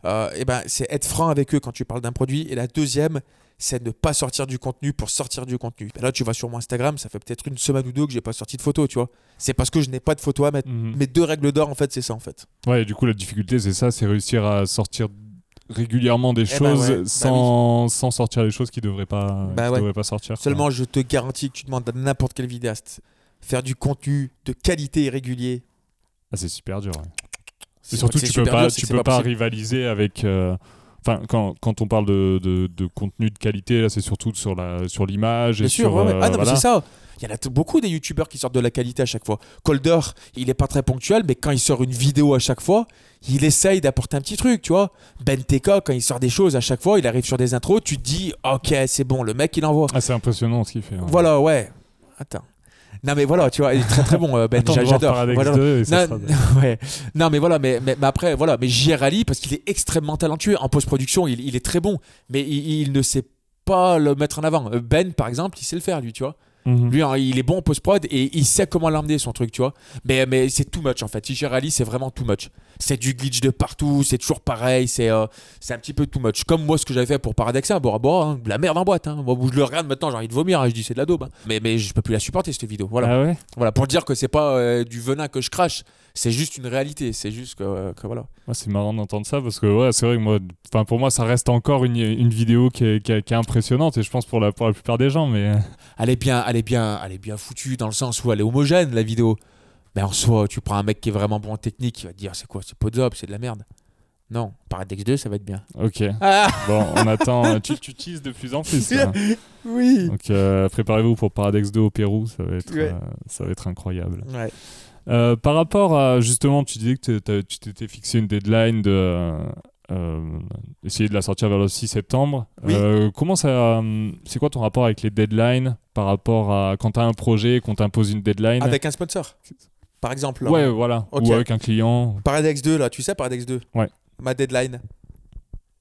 Euh, et ben, c'est être franc avec eux quand tu parles d'un produit. Et la deuxième, c'est ne pas sortir du contenu pour sortir du contenu. Ben là, tu vas sur mon Instagram, ça fait peut-être une semaine ou deux que j'ai pas sorti de photos, tu vois. C'est parce que je n'ai pas de photos à mettre. Mhm. Mes deux règles d'or, en fait, c'est ça, en fait. Ouais, et du coup, la difficulté, c'est ça, c'est réussir à sortir régulièrement des Eh ben choses ouais, bah sans, sans sortir les choses qui devraient pas, Bah qui ouais. devraient pas sortir. quoi. Seulement, je te garantis que tu demandes à n'importe quel vidéaste faire du contenu de qualité et régulier. Ah, c'est super dur. ouais. C'est Et surtout, c'est tu peux pas, dur, tu que peux pas, rivaliser avec. euh, Enfin, quand, quand on parle de, de, de contenu de qualité, là, c'est surtout sur la sur l'image et Bien sûr, ouais, ouais. euh, Ah non, mais c'est ça. Il y en a beaucoup des youtubeurs qui sortent de la qualité à chaque fois. Colder, il est pas très ponctuel, mais quand il sort une vidéo à chaque fois, il essaye d'apporter un petit truc, tu vois. Ben TK, quand il sort des choses à chaque fois, il arrive sur des intros, tu te dis, ok, c'est bon, le mec il envoie. Ah, c'est impressionnant ce qu'il fait. ouais. Voilà, ouais. Attends. Non, mais voilà, tu vois, il est très très bon, euh, Ben. J'adore. Voilà. 2 et ça Non, sera- ouais. non mais voilà mais, mais, mais après voilà mais rallié parce qu'il est extrêmement talentueux en post-production il, il est très bon mais il, il ne sait pas le mettre en avant Euh, Ben par exemple il sait le faire lui tu vois Mhm. lui hein, il est bon en post-prod et il sait comment l'emmener son truc tu vois mais, mais c'est too much en fait si j'y rallie c'est vraiment too much c'est du glitch de partout c'est toujours pareil c'est euh, c'est un petit peu too much comme moi ce que j'avais fait pour Paradexa Bora Bora hein, de la merde en boîte hein. moi je le regarde maintenant j'ai envie de vomir hein, je dis c'est de la daube hein. mais, mais je peux plus la supporter cette vidéo voilà Ah ouais? Voilà, pour dire que c'est pas euh, du venin que je crache, c'est juste une réalité, c'est juste que, euh, que voilà. Ouais, c'est marrant d'entendre ça parce que ouais, c'est vrai que moi, enfin pour moi, ça reste encore une, une vidéo qui est, qui est- qui est impressionnante et je pense pour la, pour la plupart des gens. Mais Elle est bien, elle est bien, elle est bien foutue dans le sens où elle est homogène la vidéo. Mais en soi, tu prends un mec qui est vraiment bon en technique, il va te dire c'est quoi C'est Podzop, c'est de la merde. Non, Paradex 2, ça va être bien. Ok. Ah Bon, on attend. tu, tu teases de plus en plus. là. Oui. Donc euh, préparez-vous pour Paradex 2 au Pérou, ça va être, Ouais. euh, ça va être incroyable. Ouais. Euh, par rapport à justement, tu disais que tu t'étais fixé une deadline de euh, euh, essayer de la sortir vers le 6 septembre. Oui. Euh, comment ça, c'est quoi ton rapport avec les deadlines par rapport à quand tu as un projet, qu'on t'impose une deadline? Avec un sponsor. Par exemple. là. Ouais, voilà. Ou avec un client. Paradex 2, là, tu sais, Paradex 2 Ouais. Ma deadline.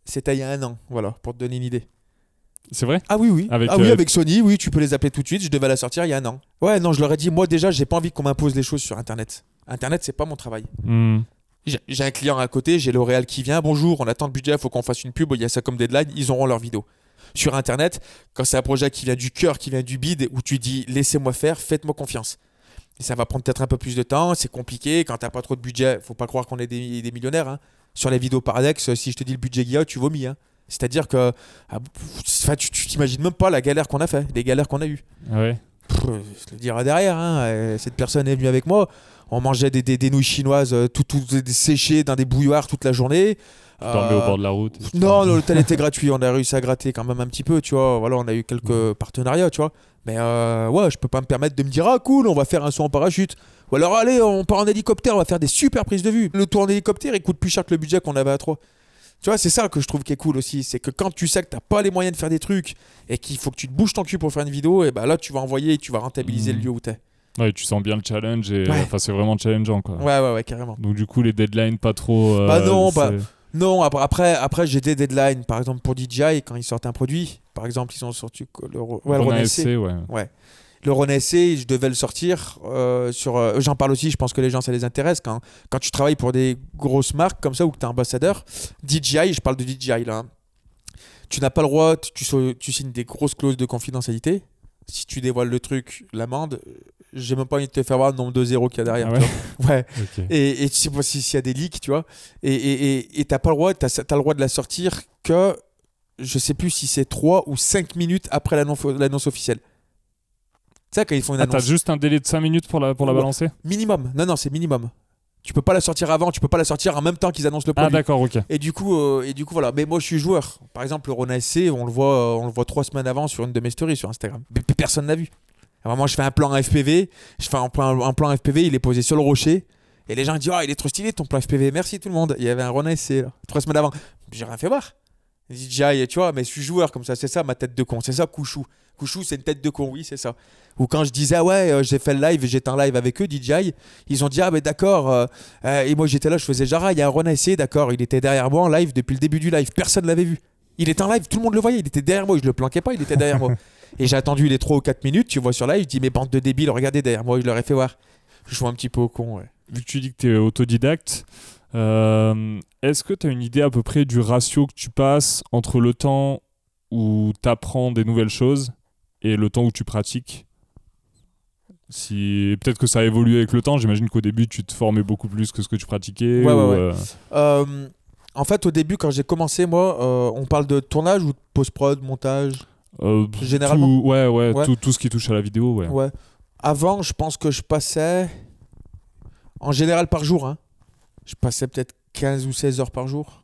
C'était il y a un an, voilà, pour te donner une idée. C'est vrai? Ah oui, oui. Avec, ah oui, euh, avec Sony, oui, tu peux les appeler tout de suite. Je devais la sortir il y a un an. Ouais, non, je leur ai dit, moi déjà, j'ai pas envie qu'on m'impose les choses sur Internet. Internet, c'est pas mon travail. Hmm. J'ai un client à côté, j'ai L'Oréal qui vient. Bonjour, on attend le budget, il faut qu'on fasse une pub. Il y a ça comme deadline, ils auront leur vidéo. Sur Internet, quand c'est un projet qui vient du cœur, qui vient du bide, où tu dis laissez-moi faire, faites-moi confiance. Et ça va prendre peut-être un peu plus de temps, c'est compliqué. Quand t'as pas trop de budget, faut pas croire qu'on est des, millionnaires. hein. Sur les vidéos Paradex, si je te dis le budget a, tu vomis. hein. C'est-à-dire que ah, tu t'imagines même pas la galère qu'on a fait, les galères qu'on a eues. Pff, je le dirai derrière. hein, euh, Cette personne est venue avec moi. On mangeait des, des, des nouilles chinoises euh, tout, séchées dans des bouilloires toute la journée. Tu dormais Euh, au bord de la route. Non, l'hôtel était gratuit. On a réussi à gratter quand même un petit peu, tu vois. Voilà, on a eu quelques partenariats, tu vois. Mais euh, ouais, je peux pas me permettre de me dire ah cool, on va faire un saut en parachute. Ou alors allez, on part en hélicoptère, on va faire des super prises de vue. Le tour en hélicoptère, il coûte plus cher que le budget qu'on avait à trois. Tu vois, c'est ça que je trouve qui est cool aussi, c'est que quand tu sais que t'as pas les moyens de faire des trucs et qu'il faut que tu te bouges ton cul pour faire une vidéo, et ben là tu vas envoyer et tu vas rentabiliser le lieu où t'es. Ouais, tu sens bien le challenge et Ouais. enfin c'est vraiment challengeant quoi. Ouais, ouais, ouais, carrément. Donc du coup les deadlines pas trop. euh, Bah non, bah, Non, après, après, après j'ai des deadlines. Par exemple, pour DJI, quand ils sortent un produit, par exemple, ils ont sorti le, ouais, le ouais. Ouais. Le SC, je devais le sortir euh, sur. euh, J'en parle aussi, je pense que les gens, ça les intéresse. Quand, quand tu travailles pour des grosses marques comme ça ou que tu es ambassadeur, DJI, je parle de DJI là. hein. Tu n'as pas le droit, tu, tu, tu signes des grosses clauses de confidentialité. Si tu dévoiles le truc, l'amende, euh, j'ai même pas envie de te faire voir le nombre de zéros qu'il y a derrière. Ah tu ouais? vois. ouais. Ok. Et, et tu sais pas si- s'il y a des leaks, tu vois. Et et t'as pas le droit, as le droit de la sortir que je sais plus si c'est 3 ou 5 minutes après l'annonce officielle. Tu sais, quand ils font une Ah, t'as juste un délai de 5 minutes pour la, pour la Ouais. balancer Minimum. Non, non, c'est minimum. Tu peux pas la sortir avant, tu peux pas la sortir en même temps qu'ils annoncent le Ah produit. d'accord, ok. et du coup, euh, et du coup voilà. Mais moi, je suis joueur. Par exemple, le Rona SC, on le voit, euh, on le voit trois semaines avant sur une de mes stories sur Instagram. Mais personne n'a vu. Alors moi, je fais un plan FPV. Je fais un plan, un plan FPV. Il est posé sur le rocher. Et les gens disent, ah, il est trop stylé ton plan FPV. Merci tout le monde. Il y avait un Rona SC là, trois semaines avant. J'ai rien fait voir. DJI, tu vois, mais je suis joueur comme ça. C'est ça ma tête de con. C'est ça Kouchou. Kouchou, c'est une tête de con. Oui, c'est ça. Ou quand je disais, ah ouais, euh, j'ai fait le live, j'étais en live avec eux, DJI, ils ont dit, ah, mais d'accord. euh, euh, et moi, j'étais là, je faisais genre, ah, il y a un Rona SC, d'accord. Il était derrière moi en live depuis le début du live. Personne ne l'avait vu. Il était en live, tout le monde le voyait. Il était derrière moi. Je le planquais pas, il était derrière moi. Et j'ai attendu les 3 ou 4 minutes. Tu vois sur live, je dis, mais bande de débiles, regardez derrière moi. Je leur ai fait voir. Je joue un petit peu au con, ouais. Vu que tu dis que tu es autodidacte, est-ce que tu as une idée à peu près du ratio que tu passes entre le temps où tu apprends des nouvelles choses et le temps où tu pratiques si peut-être que ça a évolué avec le temps, j'imagine qu'au début tu te formais beaucoup plus que ce que tu pratiquais. Ouais, ouais, ou, ouais. euh, Euh, en fait, au début, quand j'ai commencé, moi, euh, on parle de tournage ou de post-prod, montage? Euh, Généralement. tout- ouais, ouais. Tout, tout ce qui touche à la vidéo, ouais. Ouais. Avant, je pense que je passais, en général par jour, hein, je passais peut-être 15 ou 16 heures par jour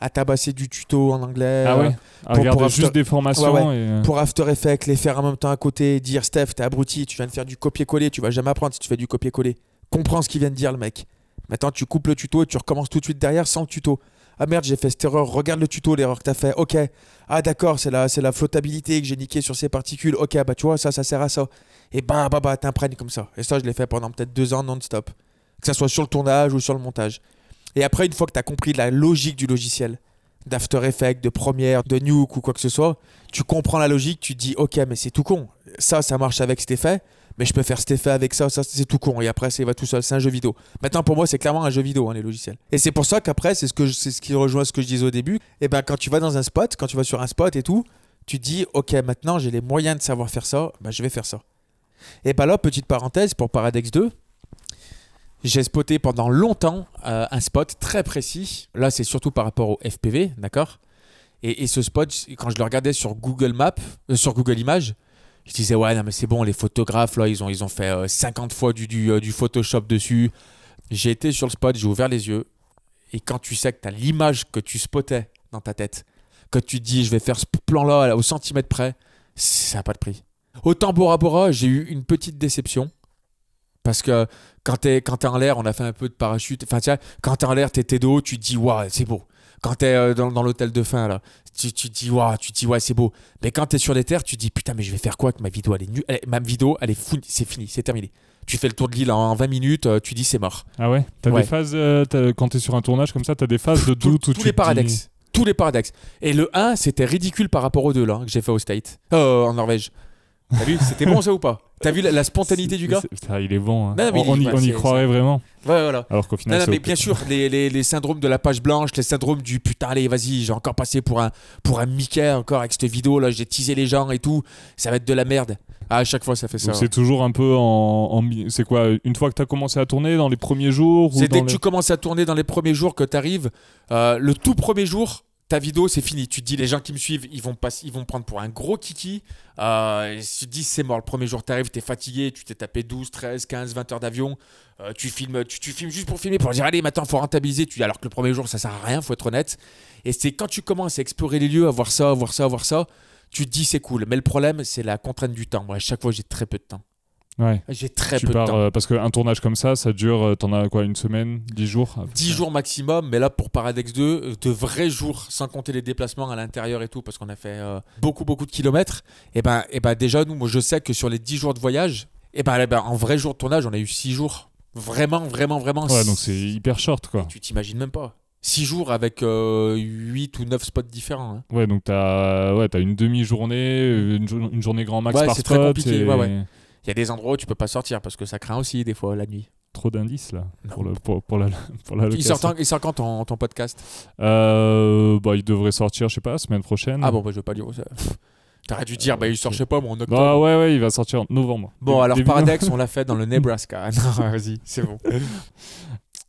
à tabasser du tuto en anglais. Ah euh, ouais À pour- regarder pour juste des formations Ouais, et... euh, Pour After Effects, les faire en même temps à côté, dire Steph, t'es abruti, tu viens de faire du copier-coller, tu vas jamais apprendre si tu fais du copier-coller. Comprends ce qu'il vient de dire le mec. Maintenant, tu coupes le tuto et tu recommences tout de suite derrière sans le tuto. Ah merde, j'ai fait cette erreur, regarde le tuto, l'erreur que t'as fait. Ok. Ah d'accord, c'est la, c'est la flottabilité que j'ai niqué sur ces particules. Ok, bah tu vois, ça, ça sert à ça. Et bah, bah, bah, t'imprègnes comme ça. Et ça, je l'ai fait pendant peut-être deux ans non-stop. Que ça soit sur le tournage ou sur le montage. Et après, une fois que t'as compris la logique du logiciel, d'After Effects, de Premiere, de Nuke ou quoi que ce soit, tu comprends la logique, tu dis ok mais c'est tout con. Ça ça marche avec cet effet, mais je peux faire cet effet avec ça, ça c'est tout con. Et après ça va tout seul, c'est un jeu vidéo. Maintenant pour moi c'est clairement un jeu vidéo hein, les logiciels. Et c'est pour ça qu'après c'est ce ce qui rejoint ce que je disais au début. Et ben quand tu vas dans un spot, quand tu vas sur un spot et tout, tu dis ok maintenant j'ai les moyens de savoir faire ça, ben, je vais faire ça. Et ben là petite parenthèse pour Paradex 2. J'ai spoté pendant longtemps euh, un spot très précis. Là, c'est surtout par rapport au FPV, d'accord? Et, ce spot, quand je le regardais sur Google Maps, euh, sur Google Images, Je disais, ouais, non, mais c'est bon, les photographes, là, ils ont, ils ont fait euh, 50 fois euh, du Photoshop dessus. J'ai été sur le spot, j'ai ouvert les yeux. Et quand tu sais que tu as l'image que tu spottais dans ta tête, que tu te dis, je vais faire ce plan-là au centimètre près, ça n'a pas de prix. Autant Bora Bora, j'ai eu une petite déception. Parce que quand t'es en l'air, on a fait un peu de parachute. Enfin, tu vois, quand t'es en l'air, t'es t'es de haut, tu te dis, waouh, c'est beau. Quand t'es euh, dans, dans l'hôtel de fin, là, tu, tu te dis, waouh, tu te dis, ouais, c'est beau. Mais quand t'es sur les terres, tu te dis, putain, mais je vais faire quoi que ma vidéo, elle est nulle. Ma vidéo, elle est fou, c'est fini, c'est terminé. Tu fais le tour de l'île en 20 minutes, euh, tu dis, c'est mort. Ah ouais? T'as Ouais. des phases, euh, quand t'es sur un tournage comme ça, t'as des phases de doute où tous tu les dis- paradoxes. Tous les paradoxes. Et le 1, c'était ridicule par rapport au 2, là, que j'ai fait au State. Euh, en Norvège. T'as vu C'était bon ça ou pas T'as vu la, la spontanéité du gars Putain, il est bon. hein. Non, on, y, on y c'est- croirait vraiment. Ouais, voilà. Alors qu'au Non, final, non, c'est mais bien sûr, les, les, les syndromes de la page blanche, les syndromes du putain, allez, vas-y, j'ai encore passé pour un, pour un Mickey encore avec cette vidéo là, j'ai teasé les gens et tout, ça va être de la merde. Ah, à chaque fois, ça fait ça. C'est toujours un peu en. c'est quoi Une fois que t'as commencé à tourner dans les premiers jours ou C'est dès que les- tu commences à tourner dans les premiers jours que tu arrives, le tout premier jour, ta vidéo c'est fini. Tu te dis les gens qui me suivent, ils vont ils vont me prendre pour un gros kiki. Euh, tu te dis c'est mort. Le premier jour, tu arrives, tu es fatigué, tu t'es tapé 12, 13, 15, 20 heures d'avion. Euh, tu filmes, tu, filmes juste pour filmer, pour dire allez maintenant faut rentabiliser. Tu, alors que le premier jour ça sert à rien, faut être honnête. Et c'est quand tu commences à explorer les lieux, à voir ça, à voir ça, à voir ça, tu te dis c'est cool. Mais le problème c'est la contrainte du temps. Moi, à chaque fois j'ai très peu de temps. Ouais. J'ai très Tu peu de pars, temps. euh, parce qu'un tournage comme ça, ça dure, euh, t'en as quoi, une semaine, dix jours à peu 10 près jours maximum, mais là pour Paradex 2, euh, de vrais jours, sans compter les déplacements à l'intérieur et tout, parce qu'on a fait euh, beaucoup beaucoup de kilomètres, et ben, et ben déjà nous, moi je sais que sur les 10 jours de voyage, et ben, eh ben, en vrai jour de tournage, on a eu 6 jours. Vraiment, vraiment, vraiment. Ouais, donc c'est hyper short quoi. Tu t'imagines même pas. 6 jours avec 8 ou 9 spots différents. hein. Ouais, donc t'as ouais, une demi-journée, une, jour- une journée grand max Ouais, par c'est très spot. compliqué, et- ouais, ouais. Il y a des endroits où tu peux pas sortir parce que ça craint aussi des fois la nuit. Trop d'indices là pour, le, pour, pour la, pour la Il sort, quand- il sort quand ton, ton podcast? Euh, bah, il devrait sortir, je sais pas, la semaine prochaine. Ah bon, bah, je vais pas dire ça. T'aurais dû dire, bah, il sort, je sais pas, moi, en octobre. Bah ouais, ouais, il va sortir en novembre. Bon, alors début Paradex, on l'a fait dans le Nebraska. non, vas-y, c'est bon.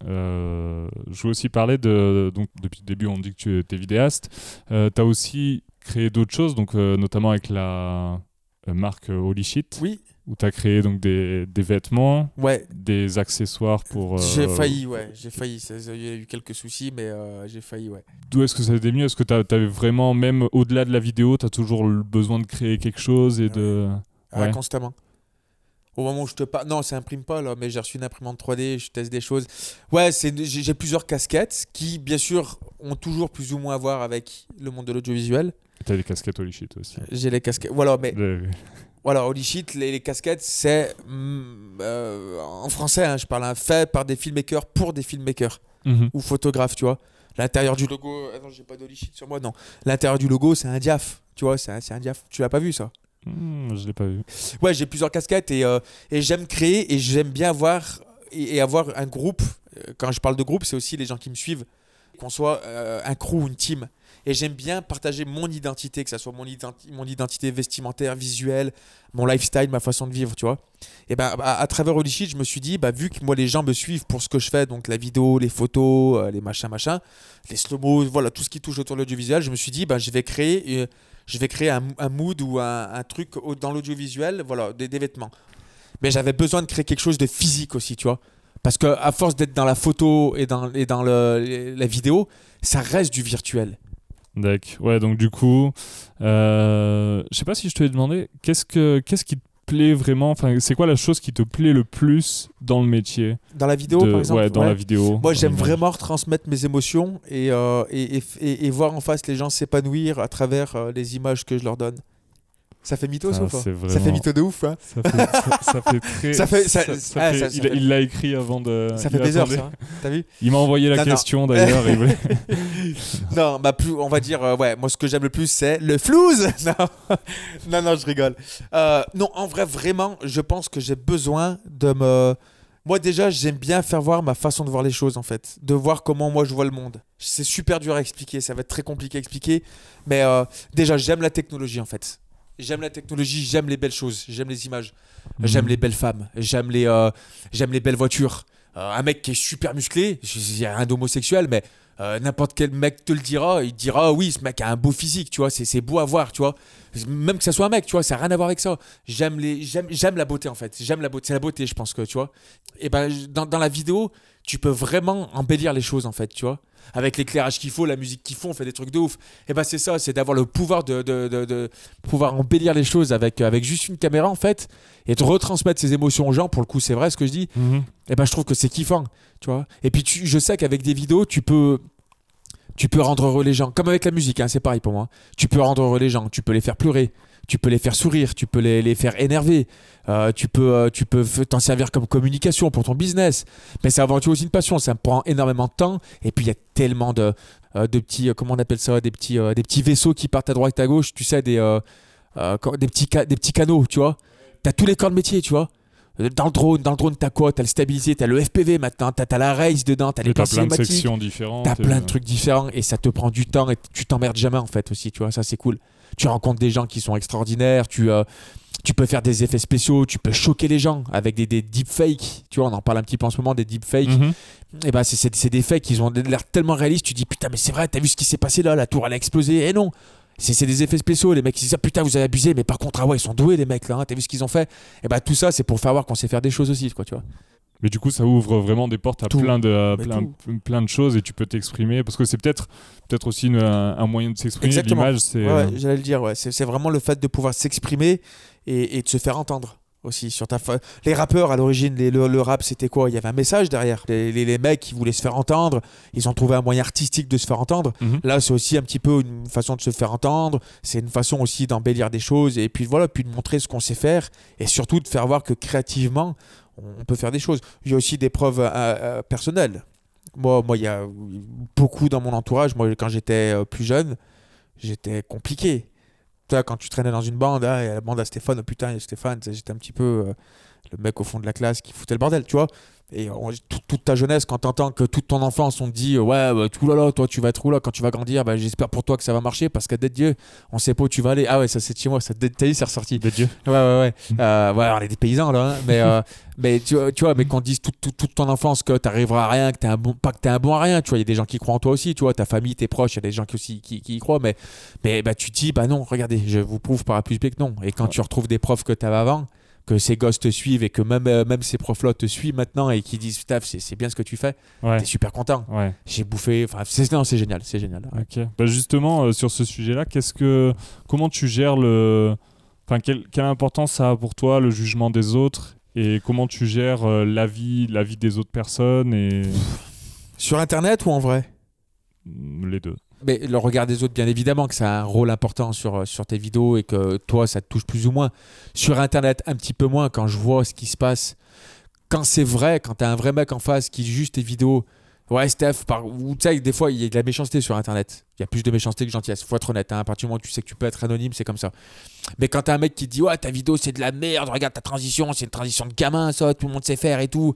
Euh, je veux aussi parler de. Donc, depuis le début, on dit que tu es vidéaste. Euh, tu as aussi créé d'autres choses, donc, euh, notamment avec la marque Holy Shit, Oui, où tu as créé donc, des, des vêtements, ouais. des accessoires pour. euh, J'ai failli, ouais. J'ai failli. Il y a eu quelques soucis, mais euh, j'ai failli, ouais. D'où est-ce que ça t'est mieux Est-ce que tu avais vraiment, même au-delà de la vidéo, tu as toujours le besoin de créer quelque chose et de. Ah, Ouais. constamment. Au moment où je te parle, non, ça imprime pas là, mais j'ai reçu une imprimante 3D, je teste des choses. Ouais, c'est j'ai plusieurs casquettes qui, bien sûr, ont toujours plus ou moins à voir avec le monde de l'audiovisuel. Tu as des casquettes Holy Shit aussi. J'ai les casquettes, voilà, mais voilà, holy shit, les, les casquettes, c'est mm, euh, en français, hein, je parle, hein, fait par des filmmakers pour des filmmakers Mhm. ou photographes, tu vois. L'intérieur du logo, non, j'ai pas d'holy shit sur moi, non. L'intérieur du logo, c'est un diaph, tu vois, c'est un, un diaph. Tu l'as pas vu ça? Hmm, je l'ai pas vu. Ouais, j'ai plusieurs casquettes et, euh, et j'aime créer et j'aime bien avoir et, et avoir un groupe. Euh, Quand je parle de groupe, c'est aussi les gens qui me suivent, qu'on soit euh, un crew, une team. Et j'aime bien partager mon identité, que ce soit mon, identi- mon identité vestimentaire, visuelle, mon lifestyle, ma façon de vivre, tu vois. Et ben à, à travers Holy Shit, je me suis dit, bah, vu que moi les gens me suivent pour ce que je fais, donc la vidéo, les photos, euh, les machins, machins, les slow-mo, voilà, tout ce qui touche autour de l'audiovisuel, je me suis dit, bah, je vais créer, euh, je vais créer un, mood ou un, truc dans l'audiovisuel, voilà, des, des vêtements. Mais j'avais besoin de créer quelque chose de physique aussi, tu vois. Parce que à force d'être dans la photo et dans, et dans le- la vidéo, ça reste du virtuel. D'accord. Ouais, donc du coup, euh, je sais pas si je te l'ai demandé, qu'est-ce, que, qu'est-ce qui te plaît vraiment? Enfin, c'est quoi la chose qui te plaît le plus dans le métier? Dans la vidéo, de- par exemple? Ouais, dans ouais. la vidéo. Moi, j'aime vraiment retransmettre mes émotions et, euh, et, et- et- et voir en face les gens s'épanouir à travers euh, les images que je leur donne. Ça fait mytho, ça fait mytho de ouf, hein Ça fait, ça, ça fait très. Ça fait- ah, fait- il, l'a écrit avant de. Ça fait des heures, ça. hein. T'as vu? Il m'a envoyé la Non, question d'ailleurs. voulait- Non, bah plus, on va dire, euh, ouais, moi ce que j'aime le plus c'est le flouze. non, non, non, je rigole. Euh, non, en vrai, vraiment, je pense que j'ai besoin de me. Moi déjà, j'aime bien faire voir ma façon de voir les choses en fait, de voir comment moi je vois le monde. C'est super dur à expliquer, ça va être très compliqué à expliquer, mais euh, déjà j'aime la technologie en fait. J'aime la technologie, j'aime les belles choses, j'aime les images, j'aime Mhm. les belles femmes, j'aime les, euh, j'aime les belles voitures. Euh, un mec qui est super musclé, il y a rien d'homosexuel, mais Euh, N'importe quel mec te le dira, il te dira, oui, ce mec a un beau physique, tu vois, c'est beau à voir, tu vois. Même que ça soit un mec, tu vois, ça n'a rien à voir avec ça. J'aime les, j'aime, j'aime la beauté en fait. J'aime la beauté, c'est la beauté, je pense que, tu vois. Et ben, dans, dans la vidéo, tu peux vraiment embellir les choses en fait, tu vois. Avec l'éclairage qu'il faut, la musique qu'il faut, on fait des trucs de ouf. Et ben c'est ça, c'est d'avoir le pouvoir de, de, de- de pouvoir embellir les choses avec, avec juste une caméra en fait et de retransmettre ses émotions aux gens. Pour le coup, c'est vrai ce que je dis. Mhm. Et ben je trouve que c'est kiffant, tu vois. Et puis tu, je sais qu'avec des vidéos, tu peux tu peux rendre heureux les gens. Comme avec la musique, hein, c'est pareil pour moi. Tu peux rendre heureux les gens, tu peux les faire pleurer, tu peux les faire sourire, tu peux les, faire énerver, euh, tu peux euh, tu peux t'en servir comme communication pour ton business. Mais c'est avant tout aussi une passion, ça me prend énormément de temps. Et puis il y a tellement de, euh, petits, comment on appelle ça, des petits, vaisseaux qui partent à droite à gauche, tu sais, des, petits, des petits canaux, tu vois. T'as tous les corps de métier, tu vois. Euh, Dans le drone, dans le drone, t'as quoi? T'as le stabilisé, t'as le FPV maintenant, t'as t'as la race dedans, t'as les plans plein de sections différentes. T'as plein euh, de trucs différents et ça te prend du temps et tu t'emmerdes jamais en fait aussi, tu vois, ça c'est cool. Tu rencontres des gens qui sont extraordinaires, tu, euh, tu peux faire des effets spéciaux, tu peux choquer les gens avec des, des deepfakes, tu vois, on en parle un petit peu en ce moment des deepfakes. mhm. Et ben c'est- des fakes, ils ont l'air tellement réalistes, tu dis putain mais c'est vrai, t'as vu ce qui s'est passé là, la tour elle a explosé, et non c'est des effets spéciaux, les mecs ils disent ah, putain vous avez abusé, mais par contre ah ouais ils sont doués les mecs là, hein, t'as vu ce qu'ils ont fait? Et ben tout ça c'est pour faire voir qu'on sait faire des choses aussi, quoi, tu vois. Mais du coup, ça ouvre vraiment des portes à Tout. plein de, à plein, plein de choses et tu peux t'exprimer. Parce que c'est peut-être peut être aussi une- un, un moyen de s'exprimer. L'image, c'est. Ouais, euh, ouais, j'allais le dire, ouais. C'est c'est vraiment le fait de pouvoir s'exprimer et, et de se faire entendre aussi sur ta fa- les rappeurs à l'origine les- le, le rap c'était quoi? Il y avait un message derrière. Les, les- les mecs qui voulaient se faire entendre ils ont trouvé un moyen artistique de se faire entendre. Mhm. là c'est aussi un petit peu une façon de se faire entendre. C'est une façon aussi d'embellir des choses et puis voilà puis de montrer ce qu'on sait faire et surtout de faire voir que créativement on peut faire des choses. J'ai aussi des preuves euh, euh, personnelles. Moi moi il y a beaucoup dans mon entourage. Moi quand j'étais euh, plus jeune j'étais compliqué. Quand tu traînais dans une bande, y a la bande à Stéphane, oh putain, il y a Stéphane, j'étais un petit peu euh, le mec au fond de la classe qui foutait le bordel, tu vois. Et on- toute ta jeunesse, quand t'entends que toute ton enfance, on te dit, ouais, bah, tout là là, toi, tu vas être où là quand tu vas grandir, bah, j'espère pour toi que ça va marcher parce qu'à d'être Dieu, on sait pas où tu vas aller. Ah ouais, ça c'est de chez moi, ça t'as dit, c'est ressorti. Des dieux. Ouais, ouais, ouais. Euh, ouais, on est des paysans là, hein. mais, euh, mais tu, vois- tu vois, mais qu'on te dise tout- tout- toute ton enfance que t'arriveras à rien, que t'es un bon, pas que t'es un bon à rien, tu vois, il y a des gens qui croient en toi aussi, tu vois, ta famille, tes proches, il y a des gens qui aussi qui, qui y croient, mais, mais bah, tu te dis, bah non, regardez, je vous prouve par A plus B que non. Et quand Ouais. tu retrouves des profs que t'avais avant, que ces gosses te suivent et que même, euh, même ces profs-là te suivent maintenant et qui disent, putain, c'est bien ce que tu fais, Ouais. t'es super content. Ouais. J'ai bouffé, enfin, c'est non, c'est génial, c'est génial. Ok. Bah justement, euh, sur ce sujet-là, qu'est-ce que, comment tu gères le, enfin, quelle, quelle importance ça a pour toi le jugement des autres et comment tu gères euh, l'avis, l'avis des autres personnes et Sur internet ou en vrai? Les deux. Mais le regard des autres, bien évidemment, que ça a un rôle important sur, euh, sur tes vidéos et que toi, ça te touche plus ou moins. Sur Internet, un petit peu moins, quand je vois ce qui se passe. Quand c'est vrai, quand t'as un vrai mec en face qui juge tes vidéos. Ouais, Steph, tu sais, des fois, il y a de la méchanceté sur Internet. Il y a plus de méchanceté que de gentillesse. Faut être honnête. hein. À partir du moment où tu sais que tu peux être anonyme, c'est comme ça. Mais quand t'as un mec qui dit, ouais, ta vidéo, c'est de la merde, regarde ta transition, c'est une transition de gamin, ça, tout le monde sait faire et tout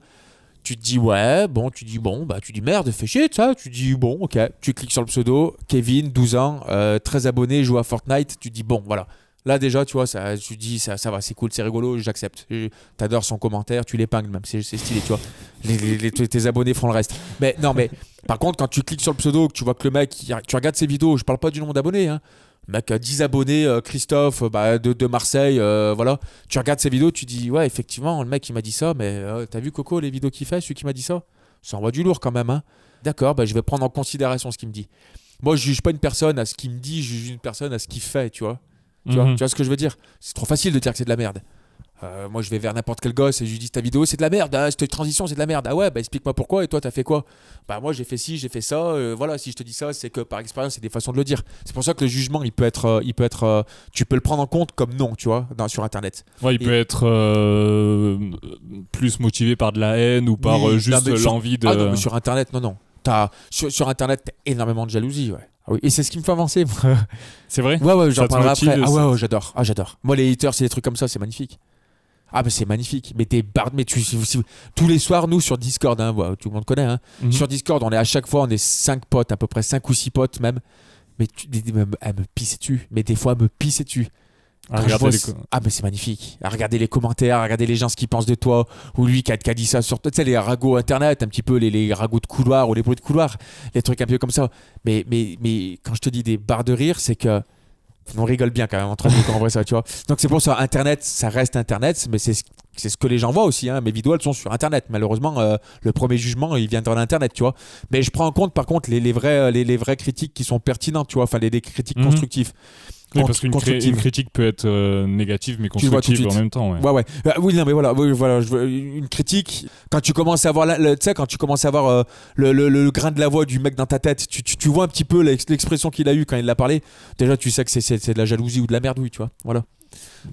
tu te dis ouais, bon, tu dis bon, bah tu dis merde, fais chier ça, tu dis bon, ok, tu cliques sur le pseudo, Kevin, 12 ans, euh, 13 abonnés, joue à Fortnite, tu dis bon, voilà. Là déjà, tu vois, ça, tu dis ça, ça va, c'est cool, c'est rigolo, j'accepte. Euh, T'adores son commentaire, tu l'épingles même, c'est stylé, tu vois. Les, tes abonnés feront le reste. Mais non, mais par contre, quand tu cliques sur le pseudo, que tu vois que le mec, tu regardes ses vidéos, je parle pas du nombre d'abonnés, hein. Mec, a 10 abonnés, euh, Christophe, euh, bah, de, de Marseille, euh, voilà. Tu regardes ses vidéos, tu dis, ouais, effectivement, le mec, il m'a dit ça, mais euh, t'as vu Coco, les vidéos qu'il fait, celui qui m'a dit ça? Ça envoie du lourd quand même, hein. D'accord, bah, je vais prendre en considération ce qu'il me dit. Moi, je juge pas une personne à ce qu'il me dit, je juge une personne à ce qu'il fait, tu vois. Tu, vois Mhm. tu vois ce que je veux dire? C'est trop facile de dire que c'est de la merde. Euh, moi, je vais vers n'importe quel gosse et je lui dis ta vidéo c'est de la merde, ah, cette transition c'est de la merde. Ah ouais, bah explique-moi pourquoi et toi t'as fait quoi? Bah moi j'ai fait ci, j'ai fait ça. euh, voilà, si je te dis ça, c'est que par expérience, c'est des façons de le dire. C'est pour ça que le jugement, il peut être, euh, il peut être, tu peux le prendre en compte comme non, tu vois, dans- sur internet. Ouais, il Et- peut être euh, plus motivé par de la haine ou par Oui, juste l'envie de. Ah non, mais sur internet, non, non. T'as sur, sur internet t'as énormément de jalousie, ouais. Ah oui. Et c'est ce qui me fait avancer. C'est vrai? Ouais, ouais, j'en parlerai après. Ah ouais, ouais, j'adore. Ah, j'adore. Moi, les haters, c'est des trucs comme ça, c'est magnifique. Ah, mais c'est magnifique. Mais des bardes, mais tu, si- tous les soirs, nous, sur Discord, hein, voilà, tout le monde connaît, hein. Mhm. Sur Discord, on est à chaque fois, on est 5 potes, à peu près 5 ou 6 potes même. Mais tu, elle me pisse dessus. Mais des fois, elle me pisse dessus. Vois Ah, mais c'est magnifique. À regarder les commentaires, à regarder les gens ce qu'ils pensent de toi, ou lui qui a, qui a dit ça sur. Tu sais, les ragots internet, un petit peu les, les ragots de couloir ou les bruits de couloir, les trucs un peu comme ça. Mais, mais, mais quand je te dis des barres de rire, c'est que. On rigole bien quand même entre nous quand on voit ça, tu vois. Donc c'est pour ça, Internet, ça reste Internet, mais c'est ce, c'est ce que les gens voient aussi. Hein. Mes vidéos, elles sont sur Internet. Malheureusement, euh, le premier jugement, il vient dans l'Internet, tu vois. Mais je prends en compte, par contre, les, les, vrais, les, les vraies critiques qui sont pertinentes, tu vois. Enfin, les, les critiques Mhm. constructives. Oui, parce qu'une cré- critique peut être euh, négative mais constructive en même temps. ouais. Ouais, ouais. Euh, oui, non, mais voilà, oui, voilà je veux- une critique. Quand tu commences à voir, tu sais, quand tu commences à voir euh, le, le- le grain de la voix du mec dans ta tête, tu, tu- tu vois un petit peu l'ex- l'expression qu'il a eue quand il l'a parlé. Déjà, tu sais que c'est- de la jalousie ou de la merdouille, tu vois. Voilà.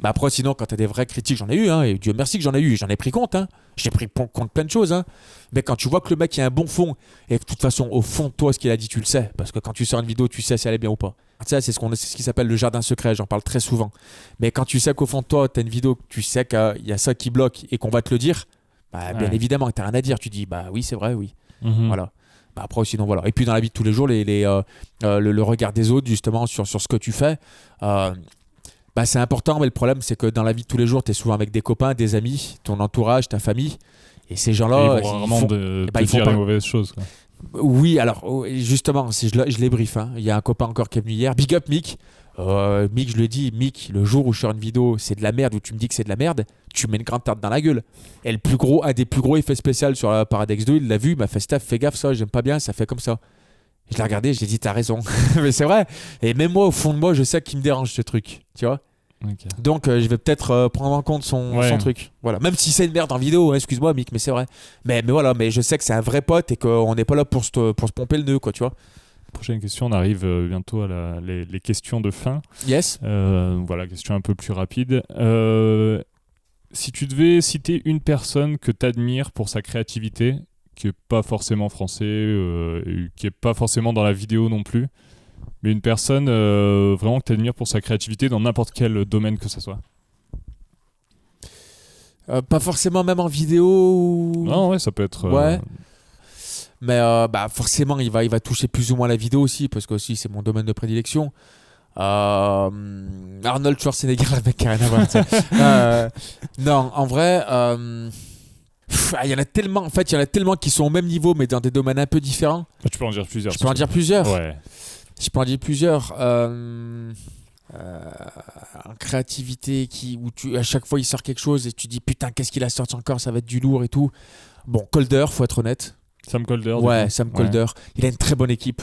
Bah après, sinon, quand t'as des vraies critiques, j'en ai eu, hein, et Dieu merci que j'en ai eu, j'en ai pris compte, hein. J'ai pris compte plein de choses, hein. Mais quand tu vois que le mec il a un bon fond, et que de toute façon, au fond de toi, ce qu'il a dit, tu le sais, parce que quand tu sors une vidéo, tu sais si elle est bien ou pas. Ça, c'est ce, qu'on- c'est ce qui s'appelle le jardin secret, j'en parle très souvent. Mais quand tu sais qu'au fond de toi, t'as une vidéo, tu sais qu'il y a ça qui bloque et qu'on va te le dire, bah, bien Ouais. évidemment, t'as rien à dire. Tu dis, bah oui, c'est vrai, oui. Mhm. Voilà. Bah, après, sinon, voilà. Et puis, dans la vie de tous les jours, les, les, euh, euh, le, le regard des autres, justement, sur, sur ce que tu fais, euh, bah, c'est important. Mais le problème, c'est que dans la vie de tous les jours, tu es souvent avec des copains, des amis, ton entourage, ta famille. Et ces gens-là, ils ils rarement font- de, ils font pas- les mauvaises choses. quoi. oui, alors oh, justement, si je, le- je les brief, hein. il y a un copain encore qui est venu hier. Big up Mick. Euh, Mick, je ai dit, Mick, le jour où je sors une vidéo, c'est de la merde, où tu me dis que c'est de la merde, tu mets une grande tarte dans la gueule. Et le plus gros, un des plus gros effets spéciaux sur la Paradex 2, il l'a vu, il m'a fait fais gaffe, ça, j'aime pas bien, ça fait comme ça. Je l'ai regardé, je lui ai dit, t'as raison. Mais c'est vrai. Et même moi, au fond de moi, je sais qu'il me dérange ce truc, tu vois. Donc euh, je vais peut-être euh, prendre en compte son, Ouais. son truc. Voilà. Même si c'est une merde en vidéo, hein, excuse-moi Mick, mais c'est vrai. Mais, mais voilà, mais je sais que c'est un vrai pote et qu'on n'est pas là pour se, pour se pomper le nœud, quoi, tu vois. Prochaine question, on arrive euh, bientôt à la- les, les questions de fin. Yes. Euh, voilà, question un peu plus rapide. Si tu devais citer une personne que tu admires pour sa créativité, qui est pas forcément français, qui est pas forcément dans la vidéo non plus, mais une personne euh, vraiment que tu admires pour sa créativité dans n'importe quel domaine que ce soit. Euh, pas forcément même en vidéo. ou- Non, ouais, ça peut être. euh, Ouais. Mais bah, forcément, il va, il va toucher plus ou moins la vidéo aussi, parce que aussi c'est mon domaine de prédilection. Arnold Schwarzenegger, le mec qui a rien à voir. tu non, en vrai, ah, il y en a tellement. En fait, il y en a tellement qui sont au même niveau, mais dans des domaines un peu différents. bah, tu peux en dire plusieurs. Je peux en dire plusieurs. Ouais. Je peux en dire plusieurs. Euh, euh, créativité, qui, où tu, à chaque fois il sort quelque chose et tu dis putain, qu'est-ce qu'il a sorti encore, ça va être du lourd et tout. Bon, Colder, faut être honnête. Sam Colder. Ouais. Sam Ouais. Colder. Il a une très bonne équipe.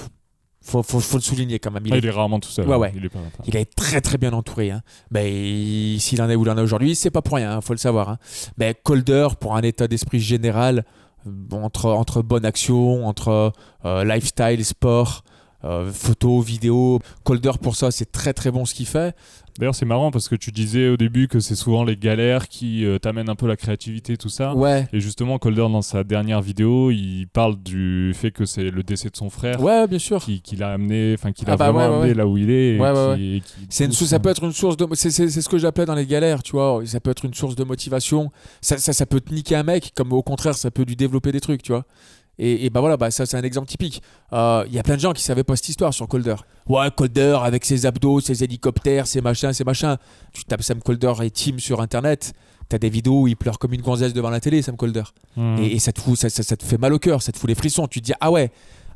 Faut, faut, faut le souligner quand même. Il, Ah, est, il est rarement tout seul. Ouais, hein. ouais. Il est pas. il est très très bien entouré. Hein. Mais s'il en est où il en est aujourd'hui, c'est pas pour rien, hein, faut le savoir. Hein. Mais Colder, pour un état d'esprit général, entre, entre bonne action, entre euh, lifestyle, sport, euh, photo, vidéo, Colder pour ça, c'est très très bon ce qu'il fait. D'ailleurs, c'est marrant parce que tu disais au début que c'est souvent les galères qui euh, t'amènent un peu la créativité, tout ça. Ouais. Et justement, Colder, dans sa dernière vidéo, il parle du fait que c'est le décès de son frère Ouais, bien sûr. qui, qui l'a amené, enfin, qui l'a Ah bah vraiment ouais, ouais, amené là où il est. et Ouais, ouais, qui- C'est une ça peut être une source de. C'est, c'est- c'est ce que j'appelais dans les galères, tu vois. Ça peut être une source de motivation. Ça, ça, ça peut te niquer un mec, comme au contraire, ça peut lui développer des trucs, tu vois. Et, et bah voilà, bah ça c'est un exemple typique. Euh, Il y a plein de gens qui savaient pas cette histoire sur Colder. Ouais, Colder avec ses abdos, ses hélicoptères, ses machins, ses machins. Tu tapes Sam Colder et Team sur internet. T'as des vidéos où il pleure comme une gonzesse devant la télé, Sam Colder. Mhm. Et, et ça, te fout, ça, ça- ça te fait mal au cœur, ça te fout les frissons. Tu te dis, ah ouais,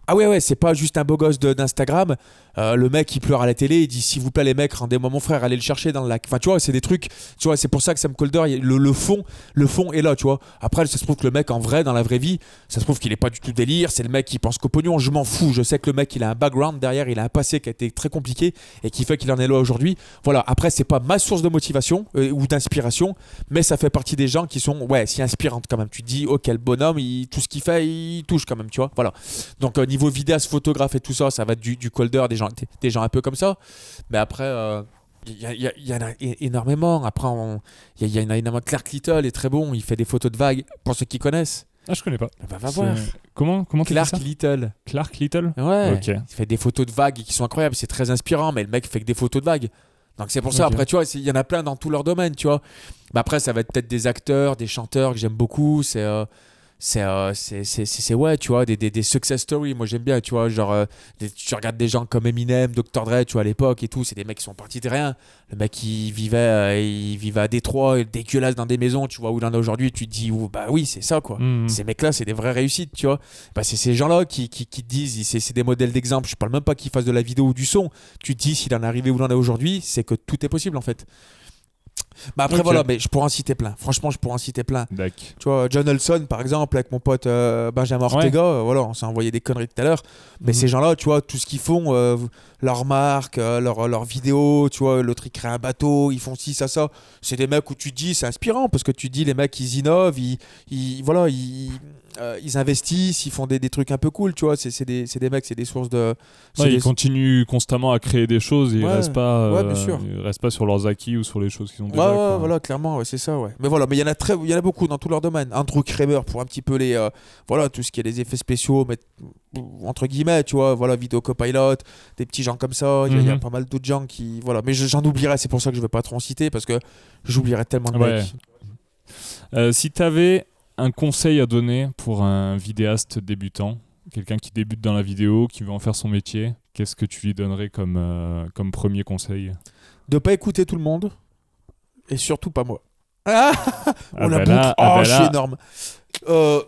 ah ouais, ouais, c'est pas juste un beau gosse d'Instagram. Euh, le mec, il pleure à la télé, il dit, s'il vous plaît, les mecs, rendez-moi mon frère, allez le chercher dans le lac. Enfin, tu vois, c'est des trucs, tu vois, c'est pour ça que Sam Colder, le, le fond, le fond est là, tu vois. Après, ça se trouve que le mec, en vrai, dans la vraie vie, ça se trouve qu'il est pas du tout délire, c'est le mec qui pense qu'au pognon, je m'en fous. Je sais que le mec, il a un background derrière, il a un passé qui a été très compliqué et qui fait qu'il en est là aujourd'hui. Voilà, après, c'est pas ma source de motivation euh, ou d'inspiration, mais ça fait partie des gens qui sont, ouais, si inspirantes quand même. Tu te dis, oh, quel bonhomme, il, tout ce qu'il fait, il touche quand même, tu vois. Voilà. Donc, euh, niveau vidéaste, photographe et tout ça, ça va être du, du colder, gens, des, des gens un peu comme ça. Mais après, euh, il y, il y en a énormément. Après, il y, en a énormément. Clark Little est très bon, il fait des photos de vagues, pour ceux qui connaissent. Ah, je connais pas. Bah, va voir. Comment Comment Clark ça Little. Clark Little Ouais. Il fait des photos de vagues qui sont incroyables, c'est très inspirant, mais le mec fait que des photos de vagues. Donc c'est pour ça, après, tu vois, il y en a plein dans tous leurs domaines, tu vois. Mais après, ça va être peut-être des acteurs, des chanteurs que j'aime beaucoup. C'est, euh, c'est euh, c'est ouais tu vois des, des, des success stories moi j'aime bien tu vois genre euh, des- tu regardes des gens comme Eminem Dr Dre tu vois à l'époque et tout c'est des mecs qui sont partis de rien le mec il vivait euh, il vivait à Détroit dégueulasse dans des maisons tu vois où il en est aujourd'hui tu te dis oh, bah oui c'est ça quoi Mhm. ces mecs-là, c'est des vraies réussites, tu vois. Bah, c'est ces gens-là qui, qui, qui te disent, c'est c'est des modèles d'exemple. Je parle même pas qu'ils fassent de la vidéo ou du son. Tu te dis, s'il en est arrivé où il en est aujourd'hui, c'est que tout est possible, en fait. Bah après, voilà, mais je pourrais en citer plein. Franchement, je pourrais en citer plein. Tu vois, John Nelson, par exemple, avec mon pote euh, Benjamin Ortega, euh, voilà, on s'est envoyé des conneries tout à l'heure. Mais Mhm. ces gens-là, tu vois, tout ce qu'ils font, euh, leurs marques, euh, leurs leurs vidéos, tu vois, l'autre il crée un bateau, ils font ci, ça, ça. C'est des mecs où tu te dis, c'est inspirant parce que tu te dis, les mecs, ils innovent, ils, ils- voilà, ils, euh, ils investissent, ils font des, des trucs un peu cool, tu vois. C'est des, des mecs, c'est des sources de. Ouais, des- ils continuent constamment à créer des choses et ils Ouais. restent pas, Ouais, euh, bien sûr. ils restent pas sur leurs acquis ou sur les choses qu'ils ont Ouais, déjà. ouais, voilà, clairement, ouais, c'est ça, ouais. Mais voilà, mais il y en a très, il y en a beaucoup dans tous leurs domaines. Andrew Kramer pour un petit peu les, euh, voilà, tout ce qui est les effets spéciaux, mais, entre guillemets, tu vois, voilà, vidéo copilot, des petits gens comme ça. Il y a- il y, a Mhm. pas mal d'autres gens qui, voilà. Mais je- j'en oublierai, c'est pour ça que je vais pas trop en citer parce que j'oublierai tellement de Ouais. mecs. Euh, si tu avais un conseil à donner pour un vidéaste débutant, quelqu'un qui débute dans la vidéo, qui veut en faire son métier, qu'est-ce que tu lui donnerais comme, euh, comme premier conseil? De pas écouter tout le monde et surtout pas moi. Ah, Ah on la bah boucle. là- oh, ah bah je suis énorme. Euh.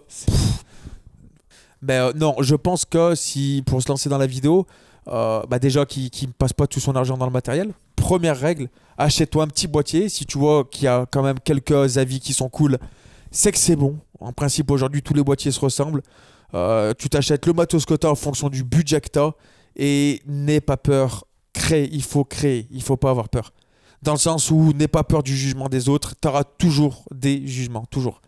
Mais euh, non, je pense que si pour se lancer dans la vidéo, euh, bah déjà qu'il ne passe pas tout son argent dans le matériel. Première règle, achète-toi un petit boîtier. Si tu vois qu'il y a quand même quelques avis qui sont cool, c'est que c'est bon. En principe, aujourd'hui, tous les boîtiers se ressemblent. Euh, tu t'achètes le matos que tu en fonction du budget que tu et n'aie pas peur. Crée, il faut créer, il faut pas avoir peur. Dans le sens où n'aie pas peur du jugement des autres, tu auras toujours des jugements, toujours.